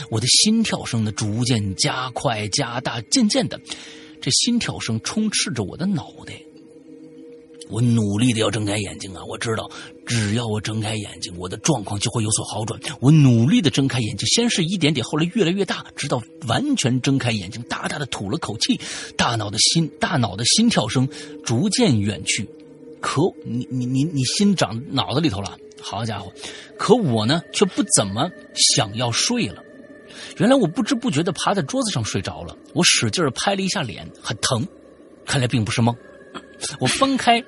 我的心跳声呢逐渐加快、加大，渐渐的，这心跳声充斥着我的脑袋。我努力的要睁开眼睛啊！我知道，只要我睁开眼睛，我的状况就会有所好转。我努力的睁开眼睛，先是一点点，后来越来越大，直到完全睁开眼睛，大大的吐了口气，大脑的心，大脑的心跳声逐渐远去。可你你你你心长脑子里头了，好家伙！可我呢，却不怎么想要睡了。原来我不知不觉的趴在桌子上睡着了，我使劲拍了一下脸，很疼，看来并不是梦。我翻开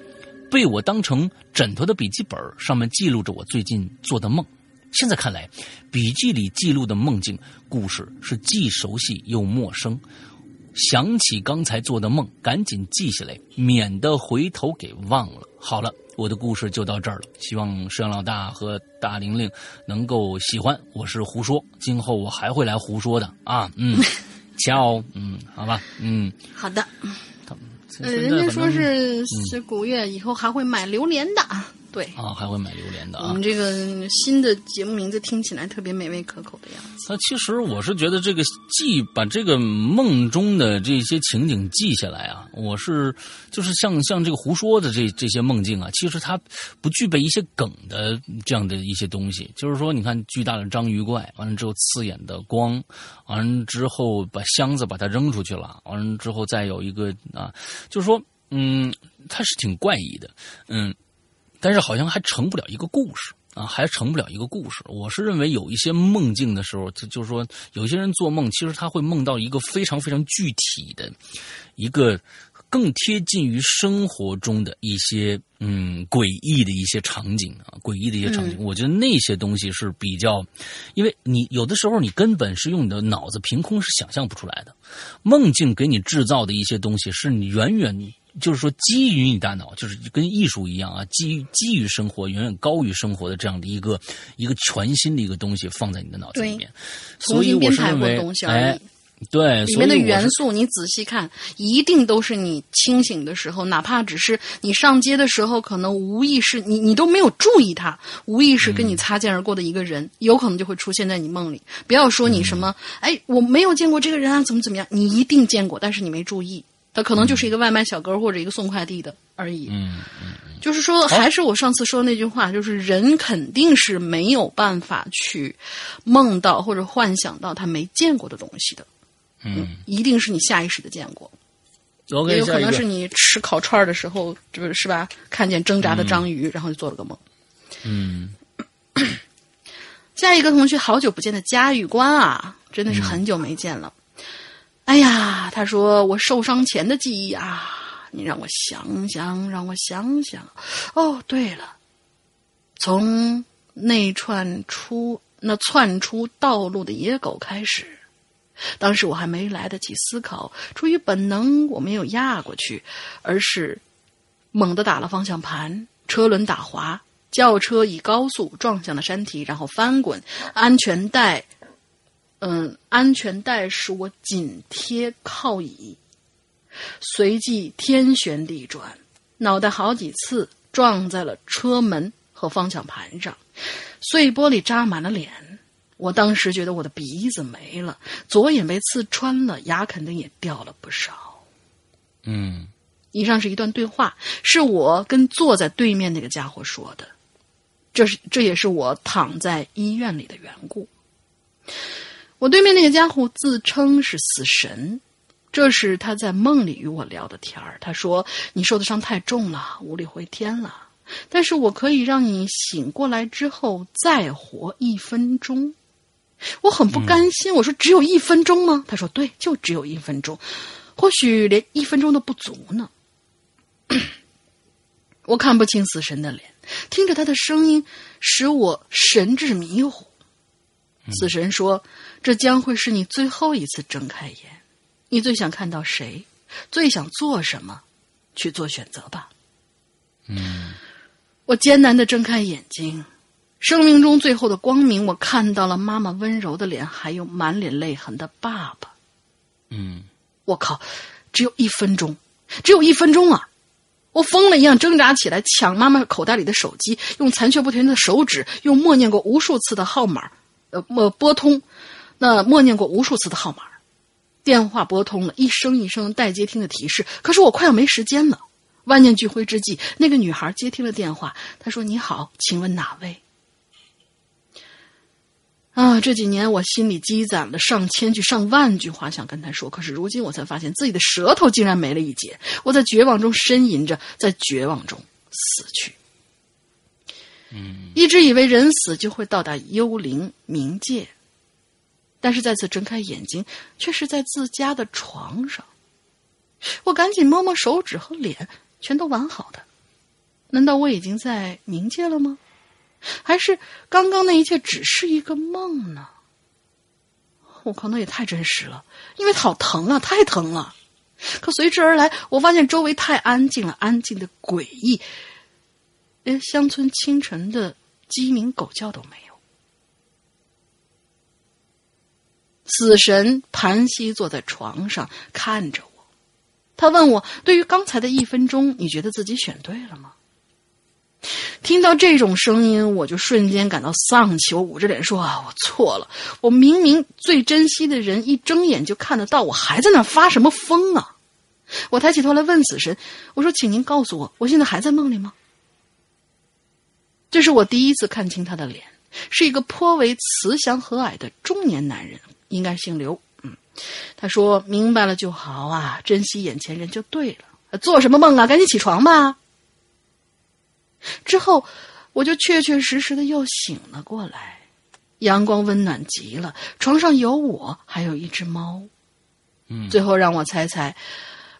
被我当成枕头的笔记本，上面记录着我最近做的梦。现在看来，笔记里记录的梦境故事是既熟悉又陌生。想起刚才做的梦，赶紧记下来，免得回头给忘了。好了，我的故事就到这儿了。希望摄像老大和大玲玲能够喜欢。我是胡说，今后我还会来胡说的啊。嗯，瞧，嗯，好吧，嗯。好的，呃，人家说是是古月以后还会买榴莲的，对。啊，还会买榴莲的啊我们。这个新的节目名字听起来特别美味可口的样子。那其实我是觉得这个记把这个梦中的这些情景记下来啊，我是就是像像这个胡说的这这些梦境啊，其实它不具备一些梗的这样的一些东西。就是说，你看巨大的章鱼怪，完了之后刺眼的光，完了之后把箱子把它扔出去了，完了之后再有一个啊，就是说，嗯，它是挺怪异的，嗯，但是好像还成不了一个故事。啊，还成不了一个故事。我是认为有一些梦境的时候，就就是说，有些人做梦，其实他会梦到一个非常非常具体的，一个更贴近于生活中的一些嗯诡异的一些场景啊，诡异的一些场景。我觉得那些东西是比较，因为你有的时候你根本是用你的脑子凭空是想象不出来的，梦境给你制造的一些东西是你远远。就是说，基于你大脑，就是跟艺术一样啊，基于基于生活，远远高于生活的这样的一个一个全新的一个东西放在你的脑子里面，所以我是认为重新编排过东西，哎，对，里面的元素，你仔细看，一定都是你清醒的时候，哪怕只是你上街的时候，可能无意识，你你都没有注意他，无意识跟你擦肩而过的一个人，有可能就会出现在你梦里。不要说你什么，哎，我没有见过这个人啊，怎么怎么样，你一定见过，但是你没注意，他可能就是一个外卖小哥或者一个送快递的而已。嗯就是说，还是我上次说的那句话，就是人肯定是没有办法去梦到或者幻想到他没见过的东西的。嗯一定是你下意识的见过，也有可能是你吃烤串儿的时候，就是是吧？看见挣扎的章鱼，然后就做了个梦。嗯 <coughs> 下一个同学，好久不见的嘉峪关啊，真的是很久没见了。哎呀，他说我受伤前的记忆啊，你让我想想，让我想想。哦，对了，从那串出那窜出道路的野狗开始，当时我还没来得及思考，出于本能，我没有压过去，而是猛地打了方向盘，车轮打滑，轿车以高速撞向了山体，然后翻滚，安全带，嗯，安全带使我紧贴靠椅，随即天旋地转，脑袋好几次撞在了车门和方向盘上，碎玻璃扎满了脸。我当时觉得我的鼻子没了，左眼被刺穿了，牙肯定也掉了不少。嗯以上是一段对话，是我跟坐在对面那个家伙说的。这是这也是我躺在医院里的缘故。我对面那个家伙自称是死神，这是他在梦里与我聊的天儿。他说：“你受的伤太重了，无力回天了，但是我可以让你醒过来之后再活一分钟。”我很不甘心，我说：“只有一分钟吗？”他说：“对，就只有一分钟，或许连一分钟都不足呢。<clears throat> ”我看不清死神的脸，听着他的声音，使我神志迷糊。死神说：“这将会是你最后一次睁开眼，你最想看到谁？最想做什么？去做选择吧。”嗯我艰难的睁开眼睛，生命中最后的光明，我看到了妈妈温柔的脸，还有满脸泪痕的爸爸。嗯我靠，只有一分钟，只有一分钟啊！我疯了一样挣扎起来，抢妈妈口袋里的手机，用残缺不全的手指，用默念过无数次的号码，呃，默拨通，那默念过无数次的号码。电话拨通了，一声一声待接听的提示。可是我快要没时间了。万念俱灰之际，那个女孩接听了电话，她说：“你好，请问哪位？”啊，这几年我心里积攒了上千句、上万句话想跟他说，可是如今我才发现自己的舌头竟然没了一截。我在绝望中呻吟着，在绝望中死去。嗯一直以为人死就会到达幽灵冥界，但是再次睁开眼睛，却是在自家的床上。我赶紧摸摸手指和脸，全都完好的。难道我已经在冥界了吗？还是刚刚那一切只是一个梦呢？我靠，那也太真实了，因为好疼啊，太疼了。可随之而来，我发现周围太安静了，安静的诡异，连乡村清晨的鸡鸣狗叫都没有。死神盘膝坐在床上看着我，他问我：“对于刚才的一分钟，你觉得自己选对了吗？”听到这种声音，我就瞬间感到丧气。我捂着脸说：“啊，我错了！我明明最珍惜的人，一睁眼就看得到，我还在那发什么疯啊！”我抬起头来问死神：“我说，请您告诉我，我现在还在梦里吗？”这是我第一次看清他的脸，是一个颇为慈祥和蔼的中年男人，应该姓刘。嗯，他说：“明白了就好啊，珍惜眼前人就对了。做什么梦啊？赶紧起床吧。”之后，我就确确实实的又醒了过来，阳光温暖极了，床上有我，还有一只猫。嗯最后让我猜猜，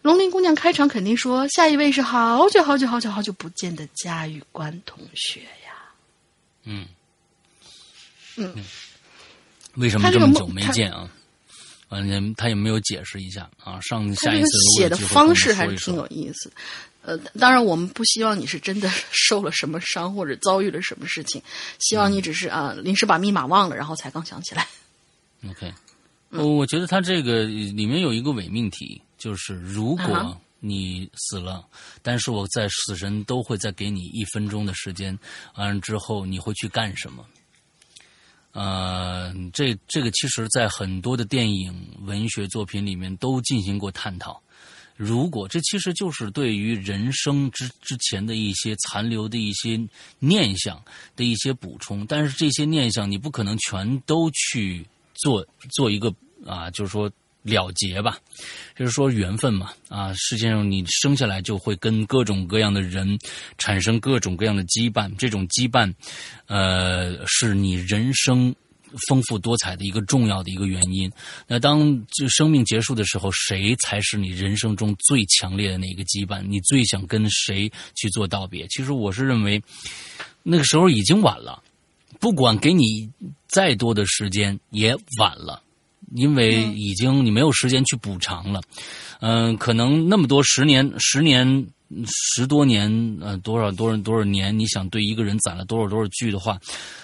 龙鳞姑娘开场肯定说下一位是好久好久好久好久不见的嘉峪关同学呀。嗯嗯，为什么这么久没见啊？完了，他也没有解释一下啊。上下一他这个写的方式还是挺有意思。呃，当然我们不希望你是真的受了什么伤或者遭遇了什么事情，希望你只是啊、临时把密码忘了，然后才刚想起来。OK，呃我觉得他这个里面有一个伪命题，就是如啊果你死了，但是我在死神都会再给你一分钟的时间，完了之后你会去干什么？呃，这这个其实，在很多的电影、文学作品里面都进行过探讨。如果这其实就是对于人生之之前的一些残留的一些念想的一些补充，但是这些念想你不可能全都去做做一个啊，就是说了结吧，就是说缘分嘛啊，世界上你生下来就会跟各种各样的人产生各种各样的羁绊，这种羁绊，呃，是你人生。丰富多彩的一个重要的一个原因。那当就生命结束的时候，谁才是你人生中最强烈的那个羁绊？你最想跟谁去做道别？其实我是认为，那个时候已经晚了。不管给你再多的时间，也晚了，因为已经你没有时间去补偿了。嗯、可能那么多十年、十年、十多年，呃，多少多少多少年，你想对一个人攒了多少多少句的话，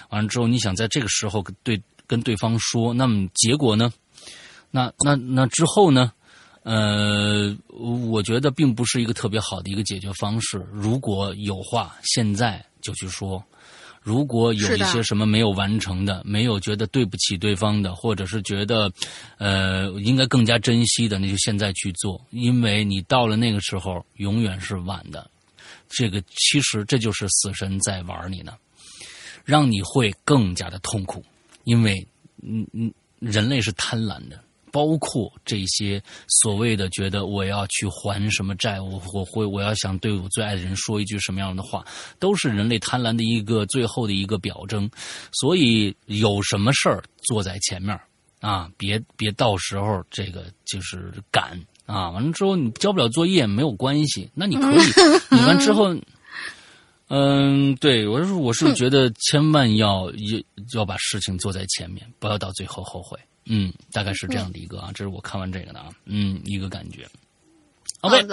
完了之后，你想在这个时候对跟对方说，那么结果呢？那那那之后呢？呃，我觉得并不是一个特别好的一个解决方式。如果有话，现在就去说。如果有一些什么没有完成的，没有觉得对不起对方的，或者是觉得，呃，应该更加珍惜的，那就现在去做，因为你到了那个时候，永远是晚的。这个其实这就是死神在玩你呢，让你会更加的痛苦，因为嗯嗯，人类是贪婪的，包括这些所谓的觉得我要去还什么债，我我会我要想对我最爱的人说一句什么样的话，都是人类贪婪的一个最后的一个表征。所以有什么事儿坐在前面啊，别别到时候这个就是赶啊，完了之后你交不了作业没有关系，那你可以，<laughs> 你完之后。嗯，对我是我是觉得千万要要要把事情做在前面，不要到最后后悔。嗯，大概是这样的一个啊，这是我看完这个的啊，嗯，一个感觉。OK，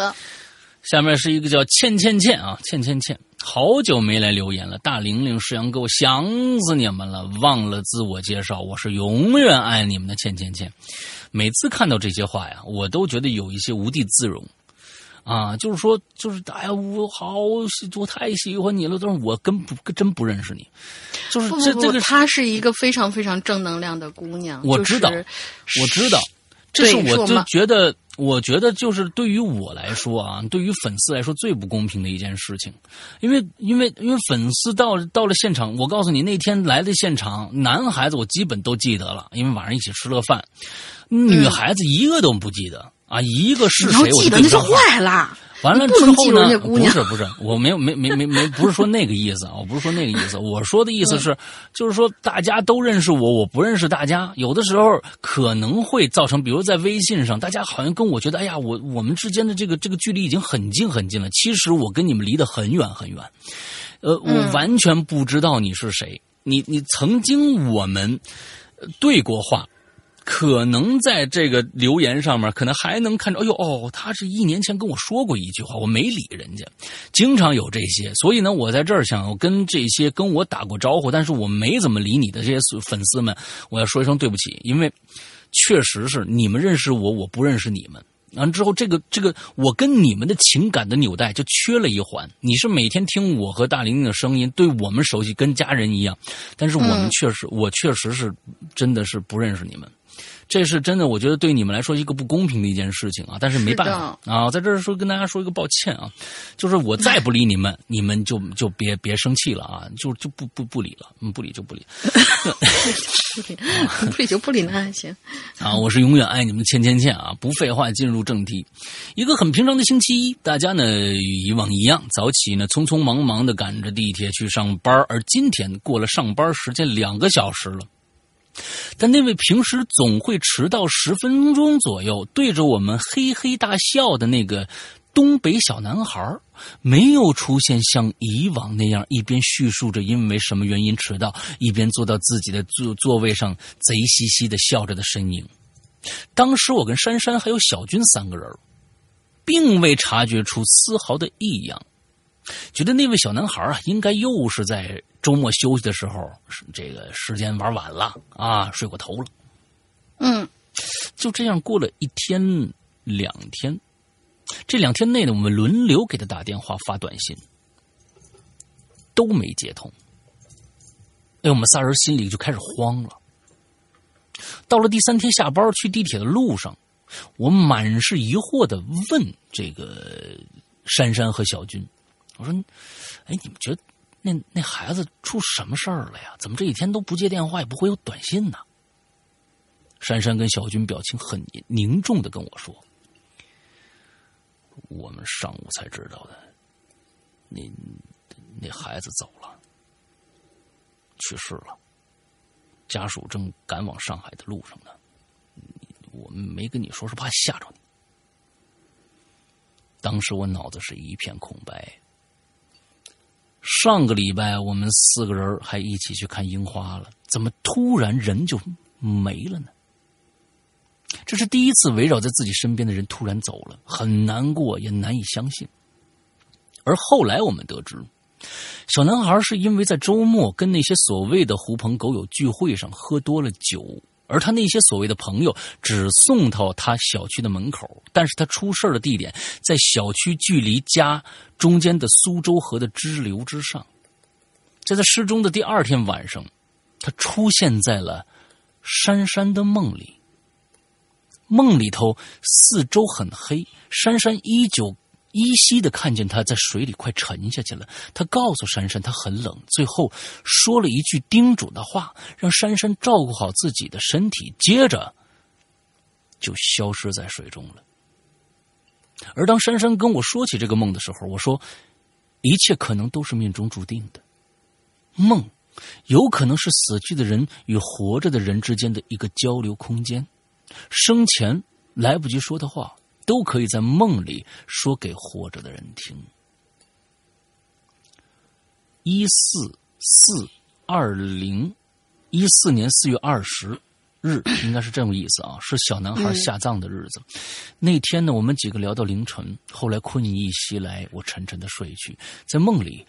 下面是一个叫倩倩倩啊，倩倩倩，好久没来留言了。大玲玲、石阳哥，我想死你们了，忘了自我介绍，我是永远爱你们的倩倩倩。每次看到这些话呀，我都觉得有一些无地自容。啊，就是说，就是哎呀，我好喜，我太喜欢你了，但是我根不真不认识你，就是这这个她是一个非常非常正能量的姑娘。我知道我知道，这是我就觉得，我觉得就是对于我来说啊，对于粉丝来说最不公平的一件事情，因为因为因为粉丝到到了现场，我告诉你那天来的现场，男孩子我基本都记得了，因为晚上一起吃了个饭，女孩子一个都不记得。啊，一个是谁我记得那就对不上话坏了。完了之后呢？不是不是，我没有没没没没不是说那个意思啊，我不是说那个意思，我说的意思是，就是说大家都认识我，我不认识大家，有的时候可能会造成，比如在微信上，大家好像跟我觉得，哎呀，我我们之间的这个这个距离已经很近很近了，其实我跟你们离得很远很远，呃，我完全不知道你是谁，你你曾经我们呃对过话。可能在这个留言上面，可能还能看着，哎呦哦，他是一年前跟我说过一句话，我没理人家，经常有这些，所以呢，我在这儿想跟这些跟我打过招呼，但是我没怎么理你的这些粉丝们，我要说一声对不起，因为确实是你们认识我，我不认识你们。完了之后，这个这个，我跟你们的情感的纽带就缺了一环。你是每天听我和大玲玲的声音，对我们熟悉，跟家人一样，但是我们确实，我确实是真的是不认识你们。这是真的，我觉得对你们来说一个不公平的一件事情啊，但是没办法啊，在这儿说跟大家说一个抱歉啊，就是我再不理你们，你们就就别别生气了啊，就就不不不理了，嗯，不理就不理。不理就不理，<laughs> 那还行。啊，我是永远爱你们的倩倩倩啊！不废话，进入正题。一个很平常的星期一，大家呢与以往一样，早起呢匆匆忙忙的赶着地铁去上班，而今天过了上班时间两个小时了。但那位平时总会迟到十分钟左右，对着我们嘿嘿大笑的那个东北小男孩，没有出现像以往那样一边叙述着因为什么原因迟到，一边坐到自己的座座位上贼兮兮的笑着的身影。当时我跟珊珊还有小军三个人，并未察觉出丝毫的异样，觉得那位小男孩啊，应该又是在周末休息的时候，这个时间玩晚了啊，睡过头了。嗯，就这样过了一天两天，这两天内呢，我们轮流给他打电话发短信，都没接通。哎，我们仨人心里就开始慌了。到了第三天下班去地铁的路上，我满是疑惑的问这个珊珊和小军：“我说，哎，你们觉得那那孩子出什么事儿了呀？怎么这几天都不接电话，也不会有短信呢？”珊珊跟小军表情很凝重的跟我说：“我们上午才知道的，那那孩子走了，去世了。家属正赶往上海的路上呢。我们没跟你说，是怕吓着你。当时我脑子是一片空白。上个礼拜我们四个人还一起去看樱花了，怎么突然人就没了呢？”这是第一次围绕在自己身边的人突然走了，很难过，也难以相信。而后来我们得知，小男孩是因为在周末跟那些所谓的狐朋狗友聚会上喝多了酒，而他那些所谓的朋友只送到他小区的门口，但是他出事的地点在小区距离家中间的苏州河的支流之上。在他失踪的第二天晚上，他出现在了珊珊的梦里。梦里头四周很黑，珊珊依旧依稀的看见他在水里快沉下去了。他告诉珊珊他很冷，最后说了一句叮嘱的话，让珊珊照顾好自己的身体，接着就消失在水中了。而当珊珊跟我说起这个梦的时候，我说一切可能都是命中注定的，梦有可能是死去的人与活着的人之间的一个交流空间。生前来不及说的话，都可以在梦里说给活着的人听。一四四二零一四年四月二十日，应该是这么意思啊，是小男孩下葬的日子。那天呢，我们几个聊到凌晨，后来困意袭来，我沉沉的睡去，在梦里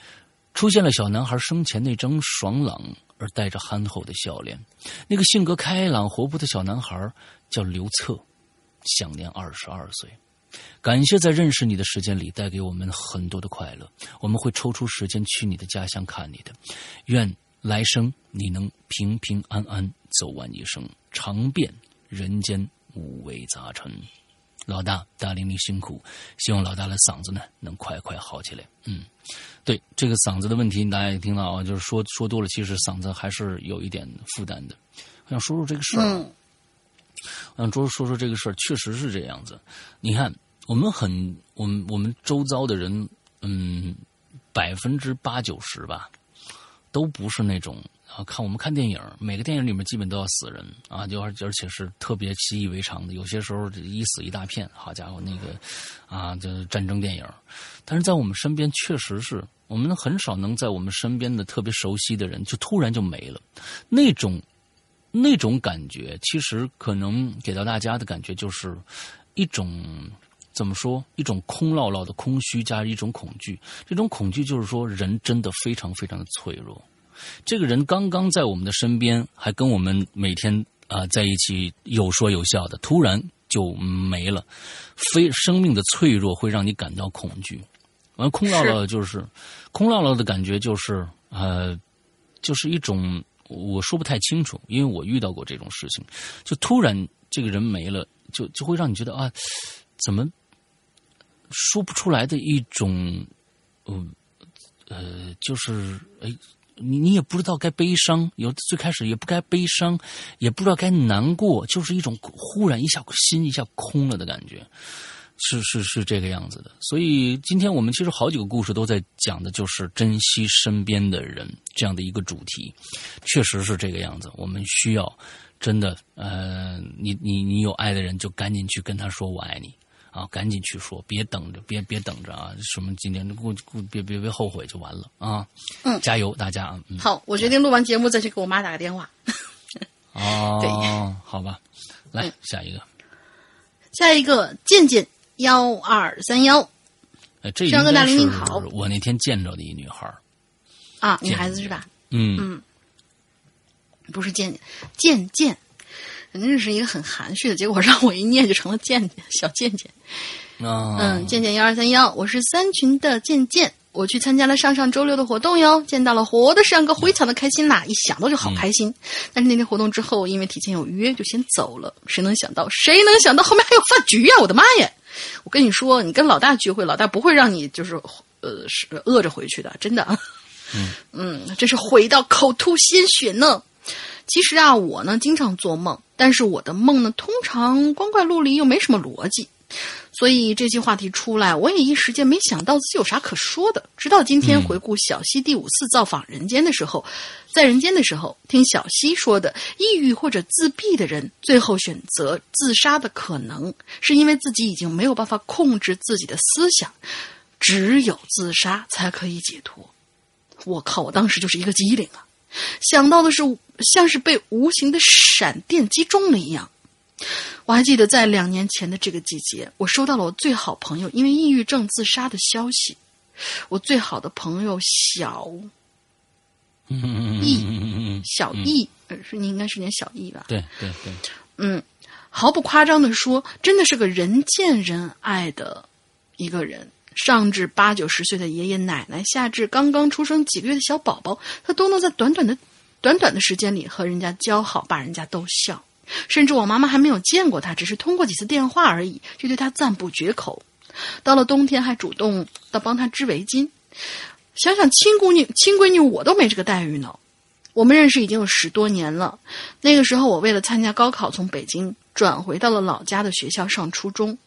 出现了小男孩生前那张爽朗而带着憨厚的笑脸。那个性格开朗活泼的小男孩。叫刘策，享年二十二岁。感谢在认识你的时间里带给我们很多的快乐。我们会抽出时间去你的家乡看你的。愿来生你能平平安安走完一生，尝遍人间五味杂陈。老大，大玲玲辛苦，希望老大的嗓子呢能快快好起来。嗯，对这个嗓子的问题，大家也听到啊，就是说说多了，其实嗓子还是有一点负担的。我想说说这个事儿。让周说说这个事儿，确实是这样子。你看，我们很，我们我们周遭的人，嗯，百分之八九十吧，都不是那种啊。看我们看电影，每个电影里面基本都要死人啊，就而而且是特别习以为常的。有些时候一死一大片，好家伙，那个啊，就是战争电影。但是在我们身边，确实是我们很少能在我们身边的特别熟悉的人，就突然就没了，那种。那种感觉，其实可能给到大家的感觉就是一种怎么说？一种空落落的空虚加一种恐惧。这种恐惧就是说，人真的非常非常的脆弱。这个人刚刚在我们的身边，还跟我们每天啊在一起有说有笑的，突然就没了。非生命的脆弱会让你感到恐惧。完，空落落就是空落落的感觉，就是呃，就是一种。我说不太清楚，因为我遇到过这种事情，就突然这个人没了，就就会让你觉得啊，怎么说不出来的一种，嗯呃，就是哎，你你也不知道该悲伤，有最开始也不该悲伤，也不知道该难过，就是一种忽然一下心一下空了的感觉。是是是这个样子的，所以今天我们其实好几个故事都在讲的就是珍惜身边的人这样的一个主题，确实是这个样子。我们需要真的，呃，你你你有爱的人就赶紧去跟他说我爱你啊，赶紧去说，别等着，别别等着啊，什么今天顾顾别别别后悔就完了啊。嗯，加油大家啊。好，我决定录完节目再去给我妈打个电话。哦，好吧，来下一个，下一个健健。幺二三幺，哎，这应该是我那天见着的一女孩啊，女孩子是吧？嗯。嗯，不是见见见，肯定是一个很含蓄的，结果让我一念就成了见见小见见。啊，嗯，见见幺二三幺，我是三群的健健，我去参加了上上周六的活动哟，见到了活的上哥，非常的开心呐，一想到就好开心。但是那天活动之后，因为提前有约，就先走了。谁能想到，谁能想到后面还有饭局呀、我的妈呀！我跟你说，你跟老大聚会，老大不会让你就是呃是饿着回去的，真的。嗯 <laughs> 真是悔到口吐鲜血呢。其实啊，我呢经常做梦，但是我的梦呢通常光怪陆离，又没什么逻辑。所以这期话题出来，我也一时间没想到自己有啥可说的。直到今天回顾小溪第五次造访人间的时候，在人间的时候，听小溪说的，抑郁或者自闭的人最后选择自杀的可能，是因为自己已经没有办法控制自己的思想，只有自杀才可以解脱。我靠！我当时就是一个机灵啊，想到的是像是被无形的闪电击中了一样。我还记得在两年前的这个季节，我收到了我最好朋友因为抑郁症自杀的消息。我最好的朋友小易，小易，呃是你应该是念小易吧？对对对，嗯，毫不夸张的说，真的是个人见人爱的一个人。上至八九十岁的爷爷奶奶，下至刚刚出生几个月的小宝宝，他都能在短短的、短短的时间里和人家交好，把人家逗笑。甚至我妈妈还没有见过他，只是通过几次电话而已，就对他赞不绝口。到了冬天，还主动到帮他织围巾。想想亲姑娘、亲闺女，我都没这个待遇呢。我们认识已经有十多年了。那个时候，我为了参加高考，从北京转回到了老家的学校上初中。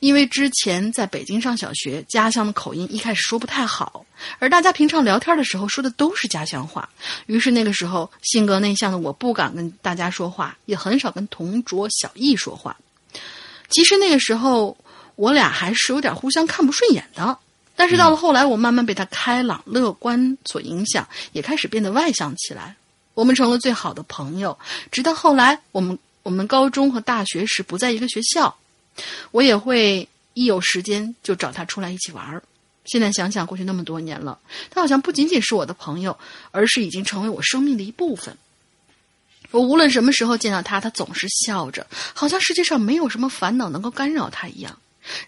因为之前在北京上小学，家乡的口音一开始说不太好，而大家平常聊天的时候说的都是家乡话，于是那个时候性格内向的我不敢跟大家说话，也很少跟同桌小易说话。其实那个时候我俩还是有点互相看不顺眼的，但是到了后来，我慢慢被他开朗乐观所影响，也开始变得外向起来。我们成了最好的朋友，直到后来我们我们高中和大学时不在一个学校。我也会一有时间就找他出来一起玩儿。现在想想，过去那么多年了，他好像不仅仅是我的朋友，而是已经成为我生命的一部分。我无论什么时候见到他，他总是笑着，好像世界上没有什么烦恼能够干扰他一样，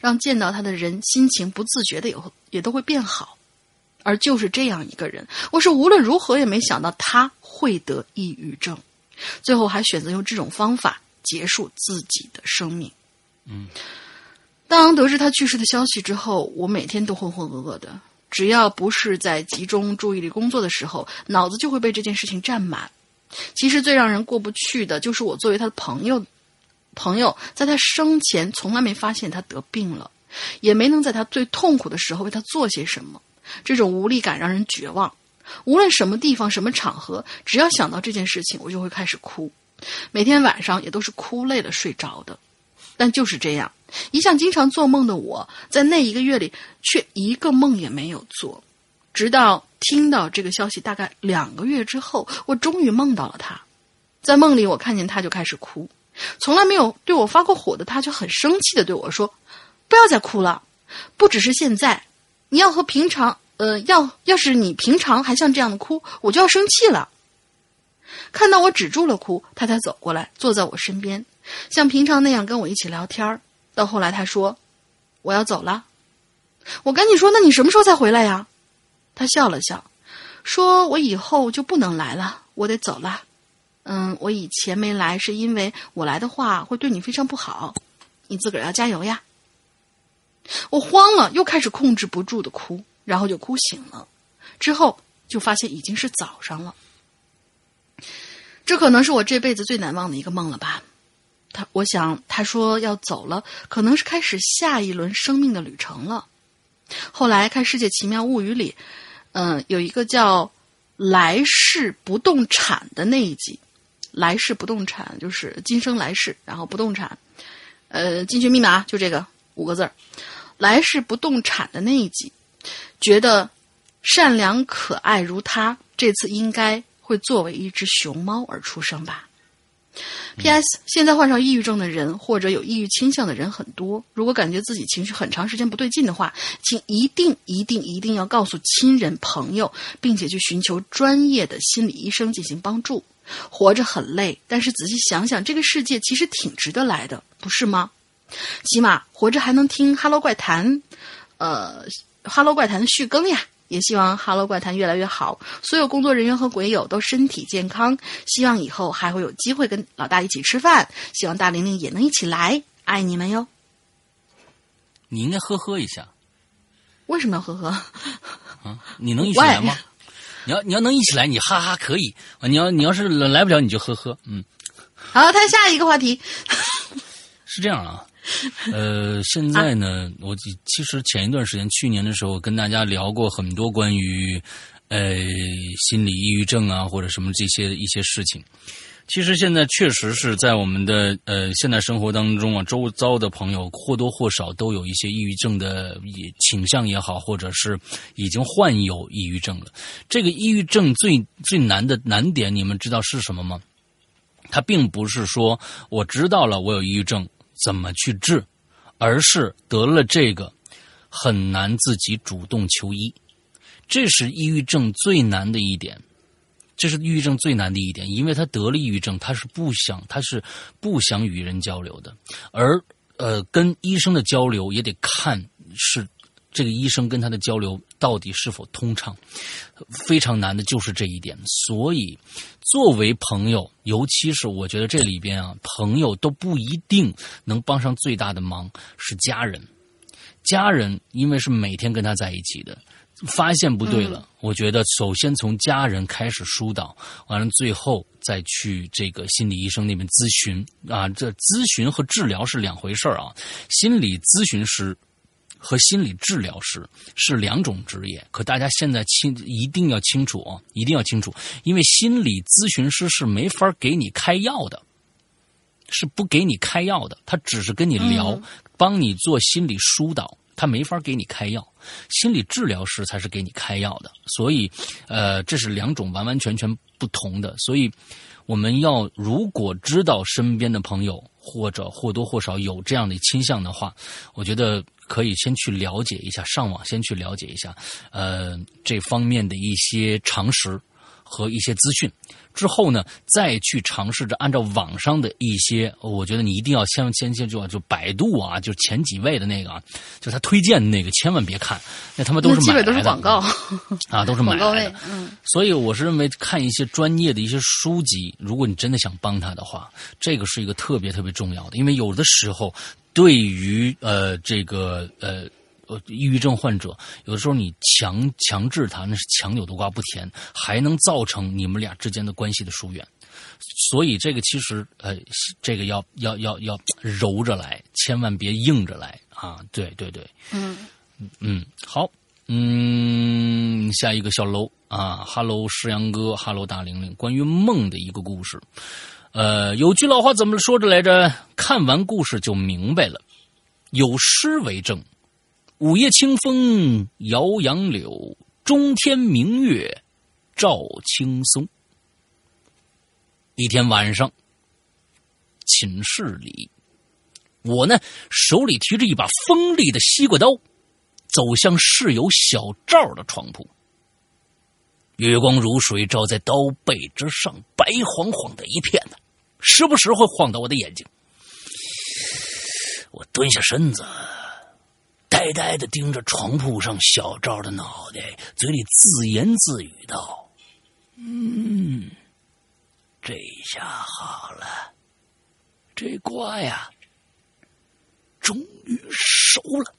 让见到他的人心情不自觉的也会也都会变好。而就是这样一个人，我是无论如何也没想到他会得抑郁症，最后还选择用这种方法结束自己的生命。嗯，当得知他去世的消息之后，我每天都浑浑噩噩的。只要不是在集中注意力工作的时候，脑子就会被这件事情占满。其实最让人过不去的，就是我作为他的朋友，朋友在他生前从来没发现他得病了，也没能在他最痛苦的时候为他做些什么。这种无力感让人绝望。无论什么地方、什么场合，只要想到这件事情，我就会开始哭。每天晚上也都是哭累了睡着的。但就是这样，一向经常做梦的我，在那一个月里却一个梦也没有做。直到听到这个消息，大概两个月之后，我终于梦到了他。在梦里，我看见他就开始哭。从来没有对我发过火的他，就很生气的对我说：“不要再哭了，不只是现在，你要和平常，呃，要要是你平常还像这样的哭，我就要生气了。”看到我止住了哭，他才走过来，坐在我身边。像平常那样跟我一起聊天儿，到后来他说：“我要走了。”我赶紧说：“那你什么时候才回来呀？”他笑了笑，说：“我以后就不能来了，我得走了。嗯，我以前没来是因为我来的话会对你非常不好，你自个儿要加油呀。”我慌了，又开始控制不住的哭，然后就哭醒了，之后就发现已经是早上了。这可能是我这辈子最难忘的一个梦了吧。他，我想他说要走了，可能是开始下一轮生命的旅程了。后来看《世界奇妙物语》里，嗯、有一个叫“来世不动产”的那一集，“来世不动产”就是今生来世，然后不动产，呃，进去密码就这个五个字儿，“来世不动产”的那一集，觉得善良可爱如他，这次应该会作为一只熊猫而出生吧。P.S. 现在患上抑郁症的人或者有抑郁倾向的人很多。如果感觉自己情绪很长时间不对劲的话，请一定一定一定要告诉亲人朋友，并且去寻求专业的心理医生进行帮助。活着很累，但是仔细想想，这个世界其实挺值得来的，不是吗？起码活着还能听《哈喽怪谈》，呃，《哈喽怪谈》的续更呀。也希望《哈喽怪谈》越来越好，所有工作人员和鬼友都身体健康。希望以后还会有机会跟老大一起吃饭，希望大玲玲也能一起来，爱你们哟！你应该呵呵一下为什么要呵呵？<laughs> 啊！你能一起来吗？你要你要能一起来，你哈哈可以啊！你要你要是来不了，你就呵呵。嗯，好，看下一个话题。<laughs> 是这样啊。<laughs> 呃，现在呢，我其实前一段时间，去年的时候，跟大家聊过很多关于呃心理抑郁症啊，或者什么这些一些事情。其实现在确实是在我们的呃现代生活当中啊，周遭的朋友或多或少都有一些抑郁症的倾向也好，或者是已经患有抑郁症了。这个抑郁症最最难的难点，你们知道是什么吗？它并不是说我知道了我有抑郁症。怎么去治，而是得了这个很难自己主动求医，这是抑郁症最难的一点，这是抑郁症最难的一点，因为他得了抑郁症，他是不想，他是不想与人交流的，而呃，跟医生的交流也得看是。这个医生跟他的交流到底是否通畅，非常难的就是这一点。所以，作为朋友，尤其是我觉得这里边啊，朋友都不一定能帮上最大的忙，是家人。家人因为是每天跟他在一起的，发现不对了，我觉得首先从家人开始疏导，完了最后再去这个心理医生那边咨询啊。这咨询和治疗是两回事儿啊，心理咨询师。和心理治疗师是两种职业，可大家现在清一定要清楚啊，一定要清楚，因为心理咨询师是没法给你开药的，是不给你开药的，他只是跟你聊，帮你做心理疏导，他没法给你开药。心理治疗师才是给你开药的，所以，呃，这是两种完完全全不同的。所以，我们要如果知道身边的朋友或者或多或少有这样的倾向的话，我觉得。可以先去了解一下，上网先去了解一下，呃，这方面的一些常识和一些资讯。之后呢，再去尝试着按照网上的一些，我觉得你一定要先先先就就百度啊，就前几位的那个，就他推荐的那个，千万别看，那他们都是基本都是广告啊，都是买来的。嗯，所以我是认为看一些专业的一些书籍，如果你真的想帮他的话，这个是一个特别特别重要的，因为有的时候。对于呃这个呃呃抑郁症患者，有的时候你强强制他，那是强扭的瓜不甜，还能造成你们俩之间的关系的疏远。所以这个其实呃这个要要要要揉着来，千万别硬着来啊！对对对，嗯嗯好，嗯下一个小楼啊哈喽，石阳哥哈喽，大玲玲，关于梦的一个故事。呃，有句老话怎么说着来着？看完故事就明白了。有诗为证：“午夜清风摇杨柳，中天明月照青松。”一天晚上，寝室里，我呢手里提着一把锋利的西瓜刀，走向室友小赵的床铺。月光如水，照在刀背之上，白晃晃的一片呢。时不时会晃到我的眼睛，我蹲下身子，呆呆的盯着床铺上小赵的脑袋，嘴里自言自语道：“嗯，这下好了，这瓜呀，终于熟了。”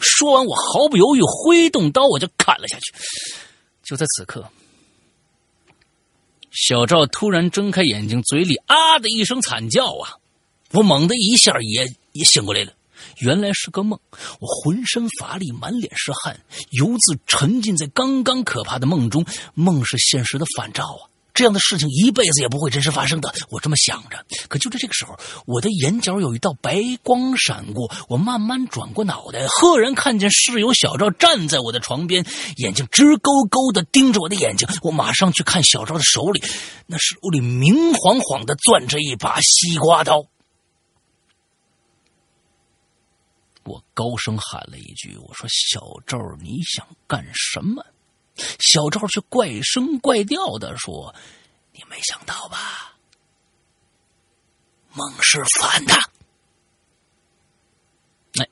说完，我毫不犹豫挥动刀，我就砍了下去。就在此刻。小赵突然睁开眼睛，嘴里啊的一声惨叫啊！我猛地一下也也醒过来了，原来是个梦。我浑身乏力，满脸是汗，犹自沉浸在刚刚可怕的梦中。梦是现实的反照啊！这样的事情一辈子也不会真实发生的。我这么想着，可就在这个时候，我的眼角有一道白光闪过，我慢慢转过脑袋，赫然看见室友小赵站在我的床边，眼睛直勾勾的盯着我的眼睛。我马上去看小赵的手里，那手里明晃晃的攥着一把西瓜刀。我高声喊了一句：“我说小赵，你想干什么？”小赵却怪声怪调的说：“你没想到吧？梦是反的。”哎，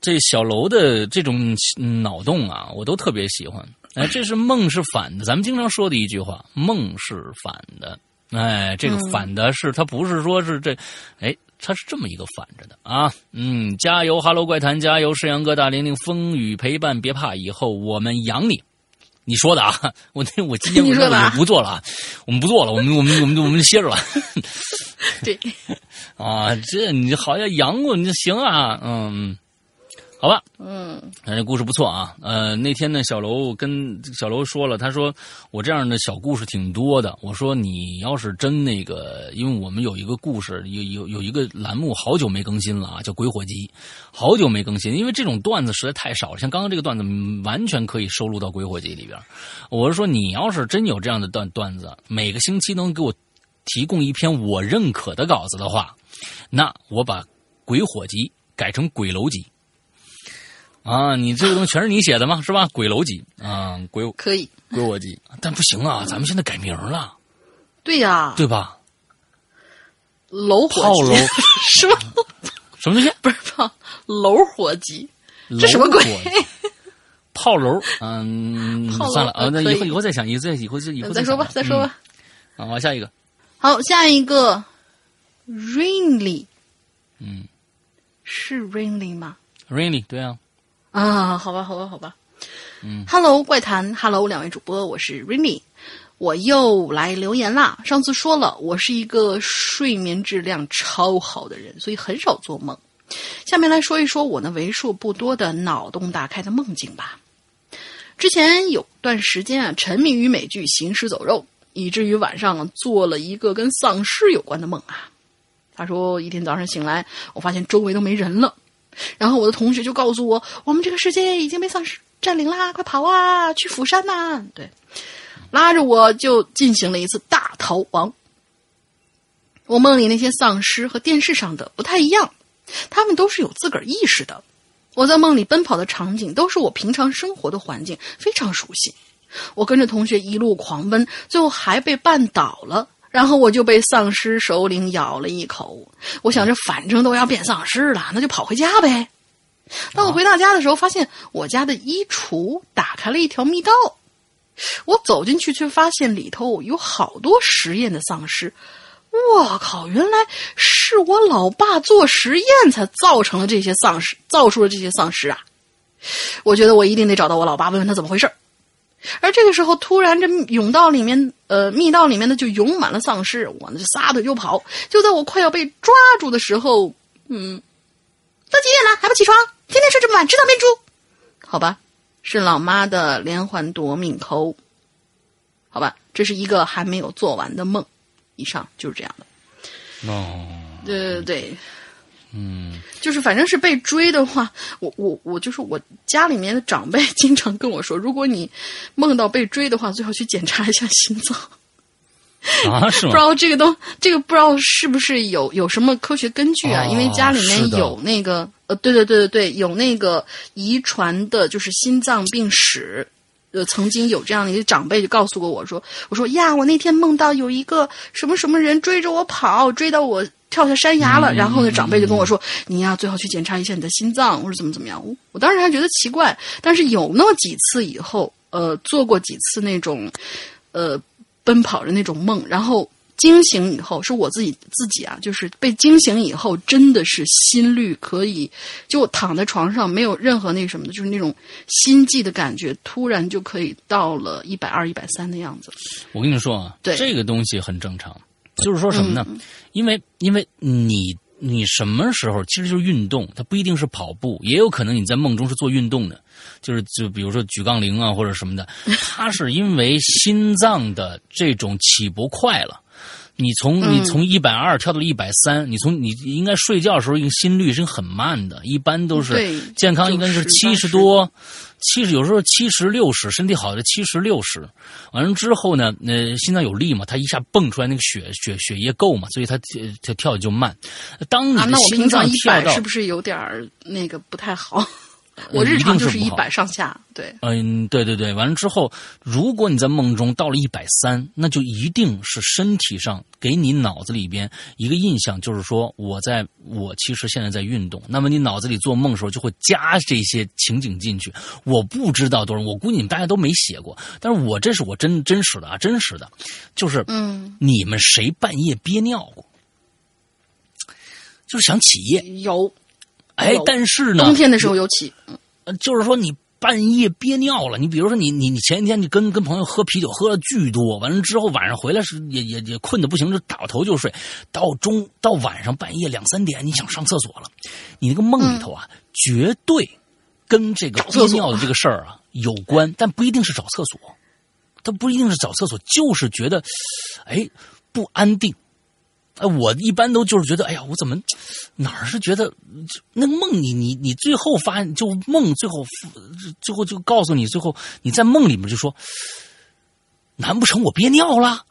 这小楼的这种脑洞啊，我都特别喜欢。哎，这是梦是反的，咱们经常说的一句话：“梦是反的。”哎，这个反的是，它不是说是这，哎。它是这么一个反着的啊，嗯，加油，Hello 怪谈，加油，世阳哥大玲玲，风雨陪伴，别怕，以后我们养你。你说的啊，我那我今天 <laughs> 我我不做了啊，我们不做了，我们我们我们我们歇着了。<laughs> 对，<laughs> 啊，这你好像养过，你就行啊，嗯。好吧，嗯，这故事不错啊。呃，那天呢，小楼跟小楼说了，他说我这样的小故事挺多的。我说你要是真那个，因为我们有一个故事，有有有一个栏目好久没更新了啊，叫《鬼火集》，好久没更新，因为这种段子实在太少了。像刚刚这个段子，完全可以收录到《鬼火集》里边。我是说，你要是真有这样的段段子，每个星期能给我提供一篇我认可的稿子的话，那我把《鬼火集》改成《鬼楼集》。啊，你这个东西全是你写的吗？是吧？鬼楼集啊，鬼可以鬼我集，但不行啊，咱们现在改名了。对呀，对吧？楼炮楼 <laughs> 是吧？什么东西？不是炮楼火鸡，这什么鬼？炮楼，嗯，<laughs> 算了啊，那以后以后再想，以后再以后再以后再说吧，再说吧。啊，往，下一个。好，下一个，Rainly，嗯，是 Rainly 吗？Rainly，对啊。啊，好吧，好吧，好吧。嗯，Hello，怪谈，Hello，两位主播，我是 Rainy，我又来留言啦。上次说了，我是一个睡眠质量超好的人，所以很少做梦。下面来说一说我那为数不多的脑洞大开的梦境吧。之前有段时间啊，沉迷于美剧《行尸走肉》，以至于晚上做了一个跟丧尸有关的梦啊。他说，一天早上醒来，我发现周围都没人了。然后我的同学就告诉我，我们这个世界已经被丧尸占领啦，快跑啊，去釜山呐！对，拉着我就进行了一次大逃亡。我梦里那些丧尸和电视上的不太一样，他们都是有自个儿意识的。我在梦里奔跑的场景都是我平常生活的环境，非常熟悉。我跟着同学一路狂奔，最后还被绊倒了。然后我就被丧尸首领咬了一口，我想着反正都要变丧尸了，那就跑回家呗。当我回到家的时候，发现我家的衣橱打开了一条密道，我走进去却发现里头有好多实验的丧尸。我靠，原来是我老爸做实验才造成了这些丧尸，造出了这些丧尸啊！我觉得我一定得找到我老爸，问问他怎么回事而这个时候，突然这甬道里面，呃，密道里面呢就涌满了丧尸，我呢就撒腿就跑。就在我快要被抓住的时候，嗯，都几点了还不起床？天天睡这么晚，知道变猪？好吧，是老妈的连环夺命扣。好吧，这是一个还没有做完的梦。以上就是这样的。哦，对对对。嗯，就是反正是被追的话，我我我就是我家里面的长辈 <laughs> 经常跟我说，如果你梦到被追的话，最好去检查一下心脏。啊，是吗？<laughs> 不知道这个东这个不知道是不是有有什么科学根据啊？因为家里面有那个呃，对对对对对，有那个遗传的，就是心脏病史。呃，曾经有这样的一个长辈就告诉过我说，我说呀，我那天梦到有一个什么什么人追着我跑，追到我。跳下山崖了，然后呢，长辈就跟我说：“你呀，最好去检查一下你的心脏，或者怎么怎么样。”我当时还觉得奇怪，但是有那么几次以后，呃，做过几次那种，呃，奔跑的那种梦，然后惊醒以后，是我自己自己啊，就是被惊醒以后，真的是心率可以，就躺在床上没有任何那什么的，就是那种心悸的感觉，突然就可以到了一百二、一百三的样子。我跟你说啊，对这个东西很正常。就是说什么呢？因为因为你你什么时候其实就是运动，它不一定是跑步，也有可能你在梦中是做运动的，就是就比如说举杠铃啊或者什么的，它是因为心脏的这种起搏快了。你从你从一百二跳到了一百三，你从你应该睡觉的时候，一个心率是很慢的，一般都是对健康应该是90七十多，七十有时候七十六十，身体好的七十六十，完了之后呢，呃，心脏有力嘛，它一下蹦出来那个血血血液够嘛，所以它呃它跳的就慢。当你啊，的那我平心脏常一跳到百是不是有点儿那个不太好？我日常就是是一百上下，对，嗯，对对对，完了之后，如果你在梦中到了一百三，那就一定是身体上给你脑子里边一个印象，就是说我在我其实现在在运动。那么你脑子里做梦的时候就会加这些情景进去。我不知道多少，我估计你们大家都没写过，但是我这是我真真实的啊，真实的，就是嗯，你们谁半夜憋尿过？就是想起夜，有哎，但是呢，冬天的时候尤其，呃，就是说你半夜憋尿了，你比如说你你你前一天你跟跟朋友喝啤酒喝了巨多，完了之后晚上回来是也也也困得不行，就倒头就睡，到中到晚上半夜两三点你想上厕所了，你那个梦里头啊，绝对跟这个憋尿的这个事儿啊有关，但不一定是找厕所，它不一定是找厕所，就是觉得哎不安定。哎，我一般都就是觉得，哎呀，我怎么哪儿是觉得那个梦你你你最后发现就梦最后最后就告诉你，最后你在梦里面就说，难不成我憋尿了？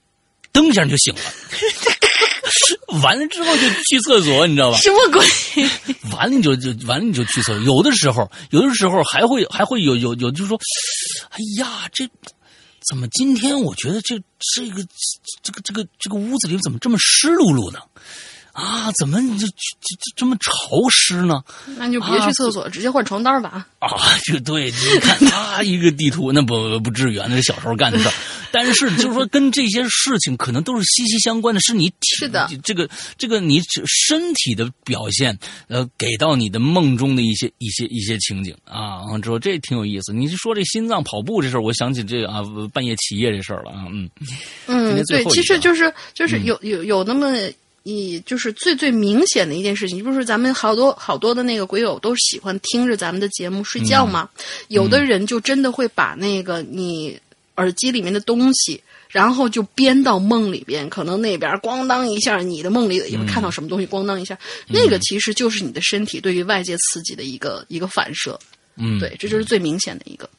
噔一下你就醒了，<laughs> 完了之后就去厕所，你知道吧？什么鬼？完了你就就完了你就去厕所。有的时候，有的时候还会还会有有有，就是说，哎呀，这怎么今天我觉得这这个这个这个这个屋子里怎么这么湿漉漉的？啊，怎么这这这这么潮湿呢？那你就别去厕所，直接换床单吧。啊，<laughs> 就对，你看他一个地图，那不不至于啊，那是小时候干的事儿。<laughs> 但是就是说，跟这些事情可能都是息息相关的，是你体是的这个这个你身体的表现，呃，给到你的梦中的一些一些一些情景啊。完之后这挺有意思。你是说这心脏跑步这事儿，我想起这个啊半夜起夜这事儿了啊。嗯，今嗯，对，其实就是就是嗯有有有那么一就是最最明显的一件事情，就是咱们好多好多的那个鬼友都喜欢听着咱们的节目睡觉嘛，嗯有的人就真的会把那个你耳机里面的东西。然后就编到梦里边，可能那边咣当一下，你的梦里也会看到什么东西，咣当一下，那个其实就是你的身体对于外界刺激的一个一个反射，嗯，对，这就是最明显的一个。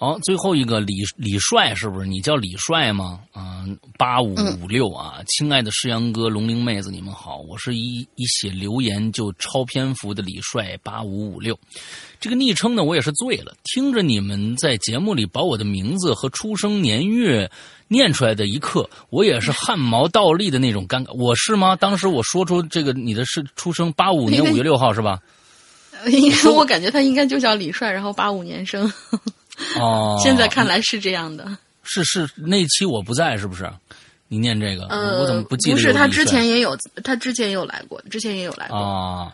好，最后一个李李帅是不是？你叫李帅吗？啊、八五五六啊，亲爱的诗阳哥、龙玲妹子，你们好，我是一一写留言就超篇幅的李帅八五五六。这个昵称呢，我也是醉了，听着你们在节目里把我的名字和出生年月念出来的一刻，我也是汗毛倒立的那种尴尬。我是吗？当时我说出这个你的是出生八五年五月六号是吧？应该我感觉他应该就叫李帅，然后八五年生。哦，<laughs> 现在看来是这样的。是是那期我不在，是不是？你念这个，呃，我怎么不记得不是，他之前也有，他之前也有来过，之前也有来过。啊？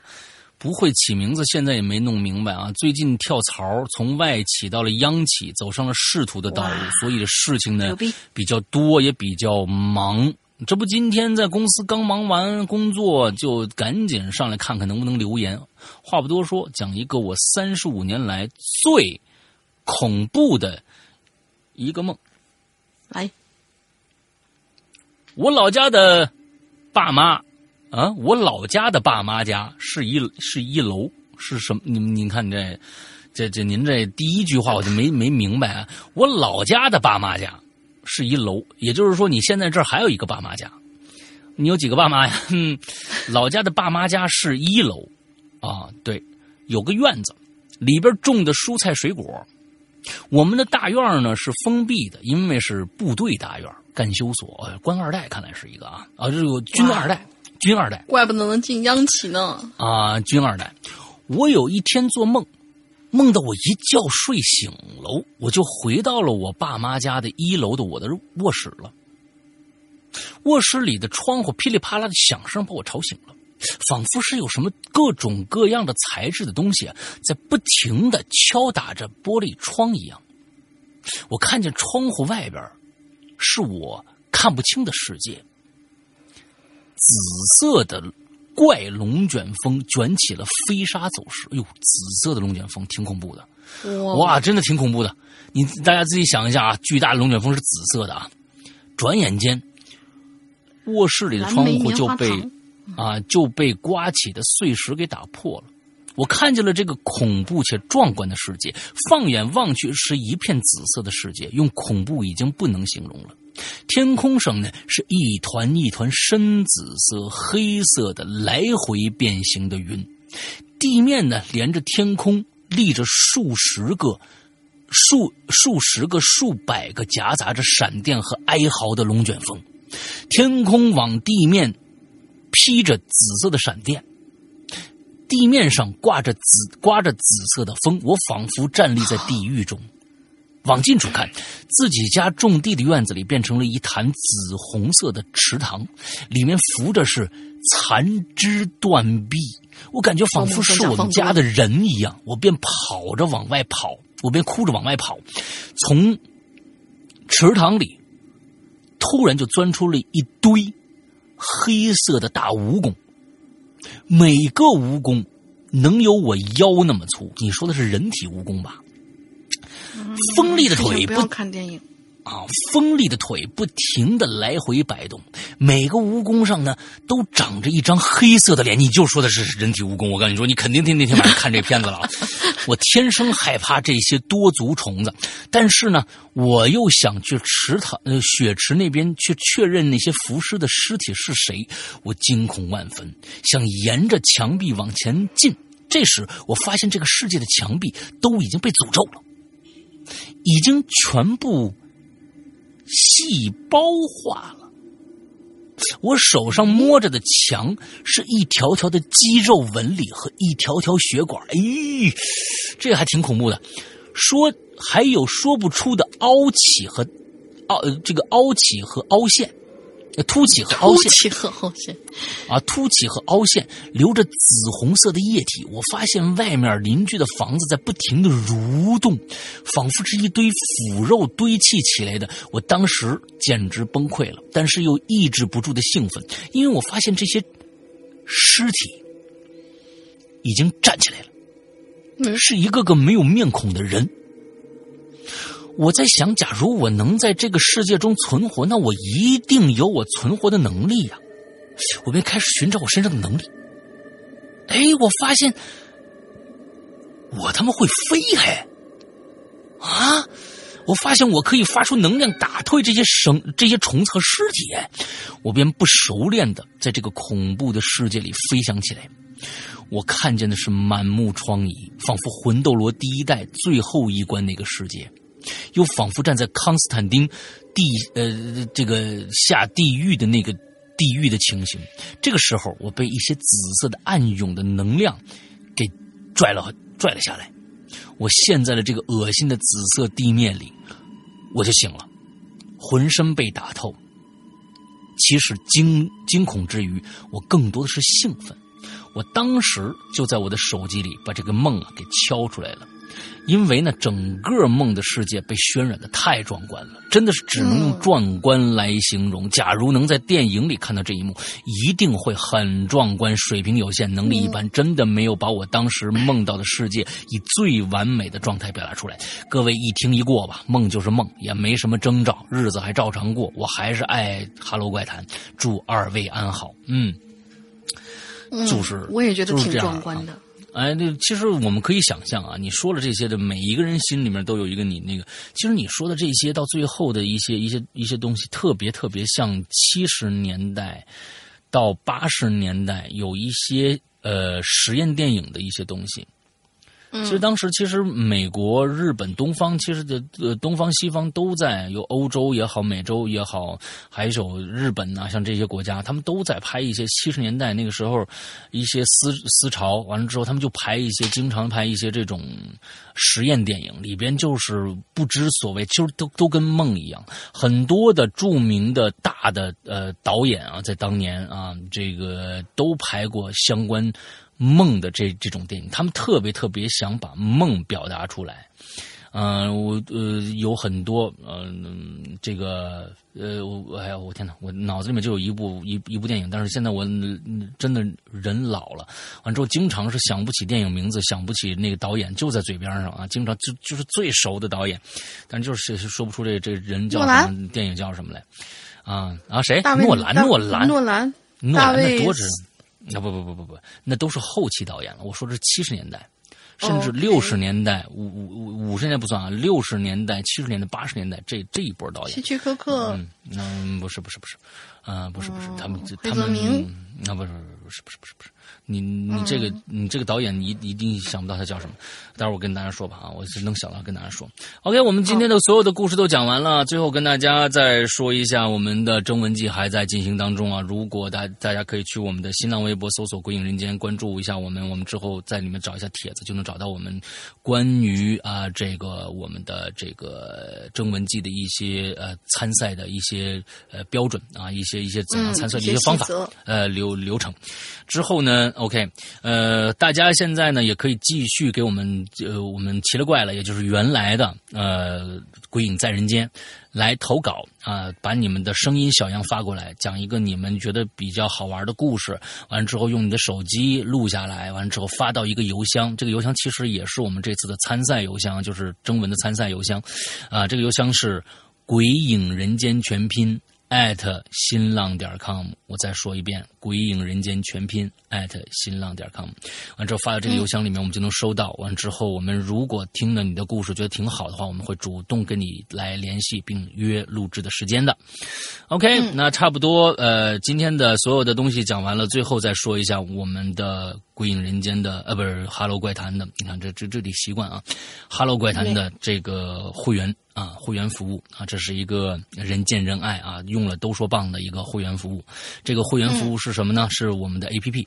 不会起名字，现在也没弄明白啊。最近跳槽，从外企到了央企，走上了仕途的道路，所以事情呢比较多，也比较忙。这不，今天在公司刚忙完工作，就赶紧上来看看能不能留言。话不多说，讲一个我三十五年来最恐怖的一个梦。来，我老家的爸妈啊，我老家的爸妈家是一是一楼，是什么？您您看这这这，您这第一句话我就没没明白啊。我老家的爸妈家是一楼，也就是说你现在这儿还有一个爸妈家，你有几个爸妈呀？<laughs> 嗯，老家的爸妈家是一楼啊，对，有个院子，里边种的蔬菜水果。我们的大院呢是封闭的，因为是部队大院，干休所，呃官二代看来是一个啊啊，这个军二代，军二代怪不得能进央企呢。啊，军二代。我有一天做梦，梦到我一觉睡醒了，我就回到了我爸妈家的一楼的我的卧室了。卧室里的窗户噼里啪啦的响声把我吵醒了，仿佛是有什么各种各样的材质的东西啊在不停的敲打着玻璃窗一样。我看见窗户外边是我看不清的世界，紫色的怪龙卷风卷起了飞沙走石，哎呦，紫色的龙卷风挺恐怖的，哇，真的挺恐怖的。你大家自己想一下啊，巨大的龙卷风是紫色的啊，转眼间，卧室里的窗户就被啊就被刮起的碎石给打破了。我看见了这个恐怖且壮观的世界，放眼望去是一片紫色的世界，用恐怖已经不能形容了。天空上呢是一团一团深紫色、黑色的来回变形的云，地面呢连着天空立着数十个、数数十个、数百个夹杂着闪电和哀嚎的龙卷风，天空往地面披着紫色的闪电。地面上挂着紫刮着紫色的风，我仿佛站立在地狱中。往近处看，自己家种地的院子里变成了一潭紫红色的池塘，里面浮着是残肢断臂。我感觉仿佛是我们家的人一样，我便跑着往外跑，我便哭着往外跑。从池塘里突然就钻出了一堆黑色的大蜈蚣。每个蜈蚣能有我腰那么粗，你说的是人体蜈蚣吧？锋利的腿不要看电影啊！锋利的腿不停的来回摆动，每个蜈蚣上呢都长着一张黑色的脸。你就说的是人体蜈蚣，我跟你说，你肯定天那天晚上看这片子了！<laughs> 我天生害怕这些多足虫子，但是呢，我又想去池塘、呃血池那边去确认那些浮尸的尸体是谁，我惊恐万分，想沿着墙壁往前进。这时，我发现这个世界的墙壁都已经被诅咒了。已经全部细胞化了。我手上摸着的墙是一条条的肌肉纹理和一条条血管，哎，这还挺恐怖的。说还有说不出的凹起和凹，这个凹起和凹陷。凸起和凹陷，凸起和凹陷，啊，凸起和凹陷流着紫红色的液体。我发现外面邻居的房子在不停的蠕动，仿佛是一堆腐肉堆砌起来的。我当时简直崩溃了，但是又抑制不住的兴奋，因为我发现这些尸体已经站起来了，是一个个没有面孔的人。我在想，假如我能在这个世界中存活，那我一定有我存活的能力呀！我便开始寻找我身上的能力。哎，我发现我他妈会飞嘿！啊！我发现我可以发出能量打退这些生这些虫子和尸体。我便不熟练的在这个恐怖的世界里飞翔起来。我看见的是满目疮痍，仿佛魂斗罗第一代最后一关那个世界。又仿佛站在康斯坦丁地呃这个下地狱的那个地狱的情形。这个时候，我被一些紫色的暗涌的能量给拽了拽了下来。我陷在了这个恶心的紫色地面里，我就醒了，浑身被打透。其实惊惊恐之余，我更多的是兴奋。我当时就在我的手机里把这个梦啊给敲出来了。因为呢，整个梦的世界被渲染的太壮观了，真的是只能用壮观来形容。假如能在电影里看到这一幕，一定会很壮观。水平有限，能力一般，真的没有把我当时梦到的世界以最完美的状态表达出来。各位一听一过吧，梦就是梦，也没什么征兆，日子还照常过。我还是爱《哈喽怪谈》，祝二位安好。嗯，就是我也觉得挺就是这样壮观的。哎，对，其实我们可以想象啊，你说了这些的，每一个人心里面都有一个你那个。其实你说的这些，到最后的一些一些一些东西，特别特别像七十年代到八十年代有一些呃实验电影的一些东西。其实当时，其实美国、日本、东方，其实的呃东方、西方都在，有欧洲也好，美洲也好，还有日本呐、像这些国家，他们都在拍一些七十年代那个时候一些思思潮。完了之后，他们就拍一些，经常拍一些这种实验电影，里边就是不知所谓，就是都都跟梦一样。很多的著名的大的呃导演啊，在当年啊，这个都拍过相关。梦的这这种电影，他们特别特别想把梦表达出来，嗯、我呃有很多嗯、这个呃我哎呀我天哪，我脑子里面就有一部一一部电影，但是现在我嗯真的人老了，完之后经常是想不起电影名字，想不起那个导演，就在嘴边上啊，经常就就是最熟的导演，但就是说不出这这人叫什么，电影叫什么来。啊啊谁？诺兰，诺兰，诺兰，诺兰那多着，啊不不不不不，那都是后期导演了。我说的是七十年代，甚至六十年代，五五五五十年代不算啊，六十年代、七十年代、八十年代这这一波导演。希区柯克，嗯，嗯，不是不是不是，啊、不是不是，他们他们泽明那、不是不是不是不是不是，你你这个、你这个导演你一定想不到他叫什么，待会儿我跟大家说吧啊，我是能想到跟大家说。OK，我们今天的所有的故事都讲完了，最后跟大家再说一下，我们的征文季还在进行当中啊。如果大大家可以去我们的新浪微博搜索“鬼影人间”，关注一下我们，我们之后在里面找一下帖子，就能找到我们关于啊这个我们的这个征文季的一些呃参赛的一些呃标准啊，一些一些怎样嗯参赛的一些方法。呃流流程。之后呢，OK，呃，大家现在呢也可以继续给我们呃我们奇了怪了，也就是原来的呃《鬼影在人间》来投稿啊、把你们的声音小样发过来，讲一个你们觉得比较好玩的故事，完之后用你的手机录下来，完之后发到一个邮箱，这个邮箱其实也是我们这次的参赛邮箱，就是征文的参赛邮箱，啊、这个邮箱是鬼影人间全拼。艾特新浪点 com，我再说一遍，鬼影人间全拼艾特新浪点 com，完之后发到这个邮箱里面，我们就能收到。完之后，我们如果听了你的故事觉得挺好的话，我们会主动跟你来联系，并约录制的时间的。OK，、那差不多，呃，今天的所有的东西讲完了，最后再说一下我们的《鬼影人间》的，呃，不是《哈喽怪谈》的，你看这这这里习惯啊，《哈喽怪谈》的这个会员啊，会员服务啊，这是一个人见人爱啊，用了都说棒的一个会员服务。这个会员服务是什么呢？是我们的 APP。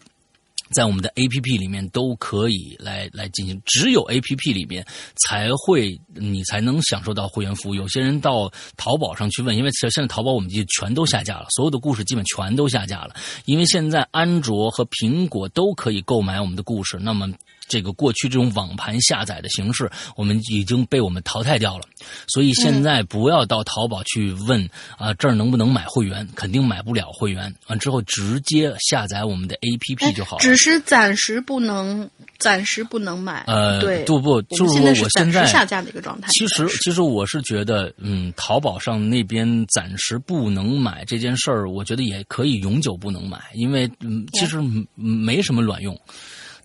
在我们的 A P P 里面都可以来来进行，只有 A P P 里面才会你才能享受到会员服务。有些人到淘宝上去问，因为现在淘宝我们就全都下架了，所有的故事基本全都下架了。因为现在安卓和苹果都可以购买我们的故事，那么这个过去这种网盘下载的形式，我们已经被我们淘汰掉了。所以现在不要到淘宝去问啊、这儿能不能买会员，肯定买不了会员。完之后直接下载我们的 A P P 就好了。只是暂时不能，暂时不能买。呃，对，不不，就是说我现在下架的一个状态。其实其实我是觉得，嗯，淘宝上那边暂时不能买这件事儿，我觉得也可以永久不能买，因为嗯，其实嗯没什么卵用。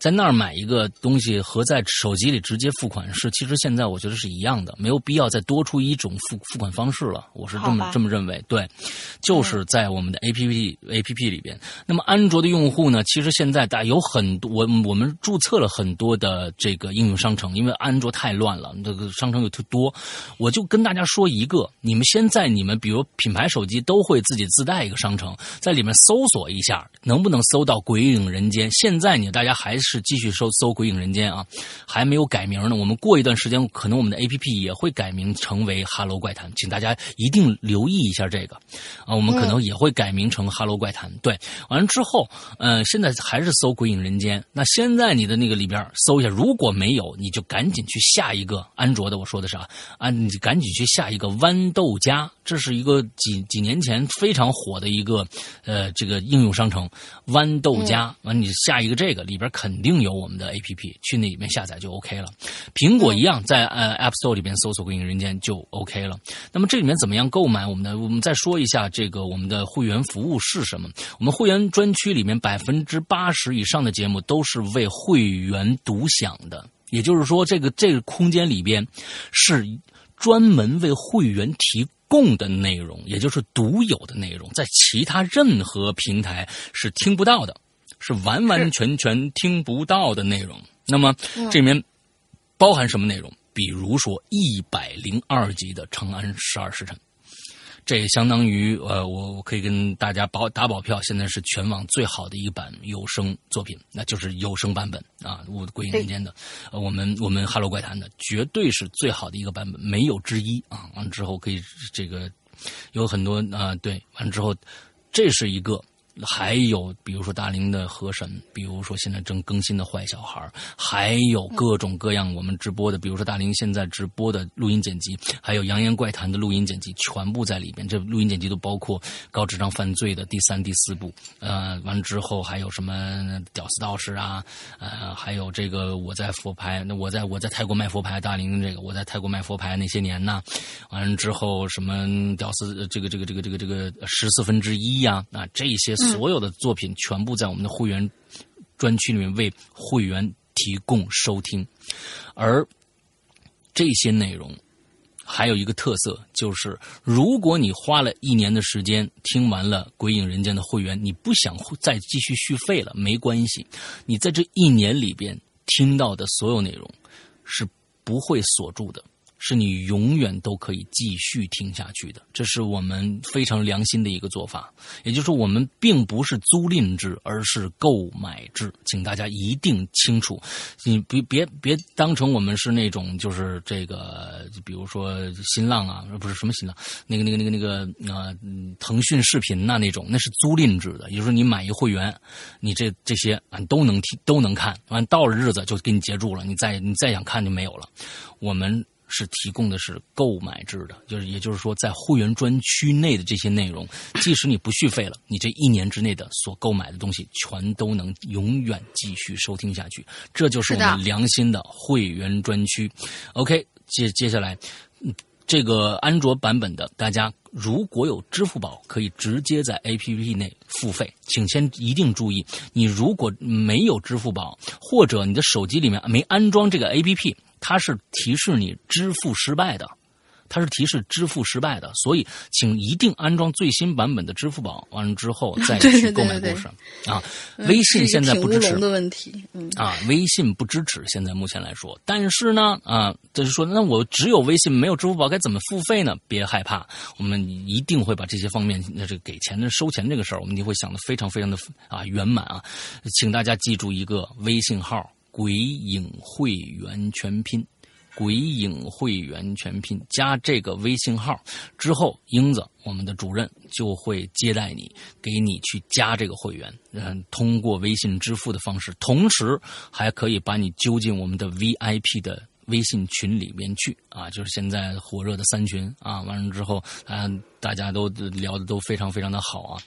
在那儿买一个东西和在手机里直接付款是，其实现在我觉得是一样的，没有必要再多出一种付付款方式了。我是这么这么认为，对，就是在我们的 A P P A P P 里边。那么安卓的用户呢，其实现在大有很多，我我们注册了很多的这个应用商城，因为安卓太乱了，这个商城又特多。我就跟大家说一个，你们现在你们比如品牌手机都会自己自带一个商城，在里面搜索一下，能不能搜到《鬼影人间》？现在你大家还是继续搜搜《鬼影人间》啊，还没有改名呢。我们过一段时间，可能我们的 A P P 也会改名成为《哈喽怪谈》，请大家一定留意一下这个啊。我们可能也会改名成《哈喽怪谈》。对，完了之后，呃，现在还是搜《鬼影人间》。那现在你的那个里边搜一下，如果没有，你就赶紧去下一个安卓的。我说的是啊，啊，你赶紧去下一个豌豆荚，这是一个几几年前非常火的一个呃这个应用商城，豌豆荚。完、你下一个这个里边肯定有我们的 APP，去那里面下载就 OK 了。苹果一样，在呃 App Store 里边搜索“鬼影人间”就 OK 了。那么这里面怎么样购买我们的？我们再说一下这个我们的会员服务是什么？我们会员专区里面百分之八十以上的节目都是为会员独享的，也就是说，这个这个空间里边是专门为会员提供的内容，也就是独有的内容，在其他任何平台是听不到的，是完完全全听不到的内容。那么这里面包含什么内容？比如说一百零二集的《长安十二时辰》，这也相当于呃，我我可以跟大家保打保票，现在是全网最好的一版有声作品，那就是有声版本啊，我鬼影人间的，呃，我们我们哈喽怪谈的，绝对是最好的一个版本，没有之一啊。完了之后可以这个有很多啊、对，完了之后这是一个。还有比如说大龄的河神，比如说现在正更新的坏小孩，还有各种各样我们直播的，比如说大龄现在直播的录音剪辑，还有扬言怪谈的录音剪辑，全部在里边。这录音剪辑都包括高智商犯罪的第三、第四部，呃，完之后还有什么屌丝道士啊，呃，还有这个我在佛牌，那我在我在泰国卖佛牌，大龄这个我在泰国卖佛牌那些年呢，完了之后什么屌丝这个这个这个这个这个十四分之一呀，啊，这些所有的作品全部在我们的会员专区里面为会员提供收听，而这些内容还有一个特色，就是如果你花了一年的时间听完了《鬼影人间》的会员，你不想再继续续费了，没关系，你在这一年里边听到的所有内容是不会锁住的。是你永远都可以继续听下去的，这是我们非常良心的一个做法。也就是说，我们并不是租赁制，而是购买制，请大家一定清楚。你别别别当成我们是那种就是这个，比如说新浪啊，不是什么新浪，那个那个那个那个啊，腾讯视频呐那种，那是租赁制的。也就是说，你买一会员，你这这些啊都能听都能看，完到了日子就给你截住了，你再你再想看就没有了。我们。是提供的是购买制的，就是也就是说，在会员专区内的这些内容，即使你不续费了，你这一年之内的所购买的东西，全都能永远继续收听下去。这就是我们良心的会员专区。OK，接接下来，这个安卓版本的，大家如果有支付宝，可以直接在 APP 内付费，请先一定注意，你如果没有支付宝，或者你的手机里面没安装这个 APP。它是提示你支付失败的，它是提示支付失败的，所以请一定安装最新版本的支付宝，完了之后 <laughs> 再去购买故事啊。微信现在不支持的问题，嗯啊，微信不支持，现在目前来说，但是呢啊，就是说，那我只有微信没有支付宝，该怎么付费呢？别害怕，我们一定会把这些方面，那这个给钱的、收钱这个事儿，我们就会想的非常非常的啊圆满啊。请大家记住一个微信号。鬼影会员全拼，鬼影会员全拼，加这个微信号之后，英子我们的主任就会接待你，给你去加这个会员，嗯，通过微信支付的方式，同时还可以把你揪进我们的 VIP 的微信群里面去啊，就是现在火热的三群啊，完了之后啊。大家都聊的都非常非常的好啊，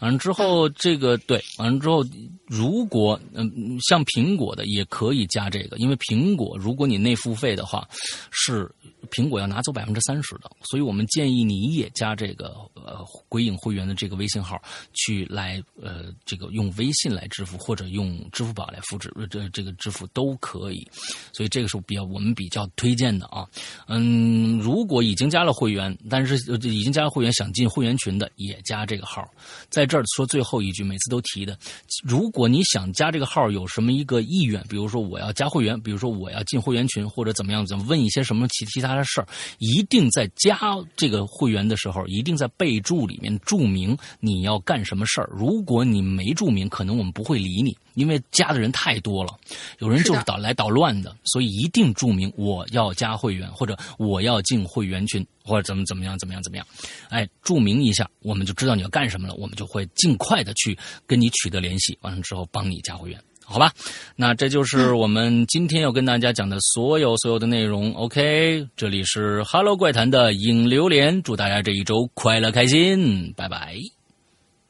完了之后这个对，完了之后如果嗯像苹果的也可以加这个，因为苹果如果你内付费的话，是苹果要拿走百分之三十的，所以我们建议你也加这个呃鬼影会员的这个微信号去来呃这个用微信来支付或者用支付宝来付支这这个支付都可以，所以这个是比较我们比较推荐的啊，嗯，如果已经加了会员，但是已经加了会。会员想进会员群的也加这个号，在这儿说最后一句，每次都提的。如果你想加这个号，有什么一个意愿，比如说我要加会员，比如说我要进会员群，或者怎么样，怎么问一些什么其其他的事儿，一定在加这个会员的时候，一定在备注里面注明你要干什么事儿。如果你没注明，可能我们不会理你，因为加的人太多了，有人就是捣来捣乱的，所以一定注明我要加会员，或者我要进会员群。或者怎么怎么样怎么样怎么样，哎，注明一下，我们就知道你要干什么了，我们就会尽快的去跟你取得联系，完了之后帮你加会员，好吧？那这就是我们今天要跟大家讲的所有所有的内容。OK，这里是 Hello 怪谈的影榴莲，祝大家这一周快乐开心，拜拜，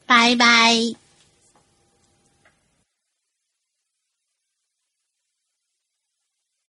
拜拜。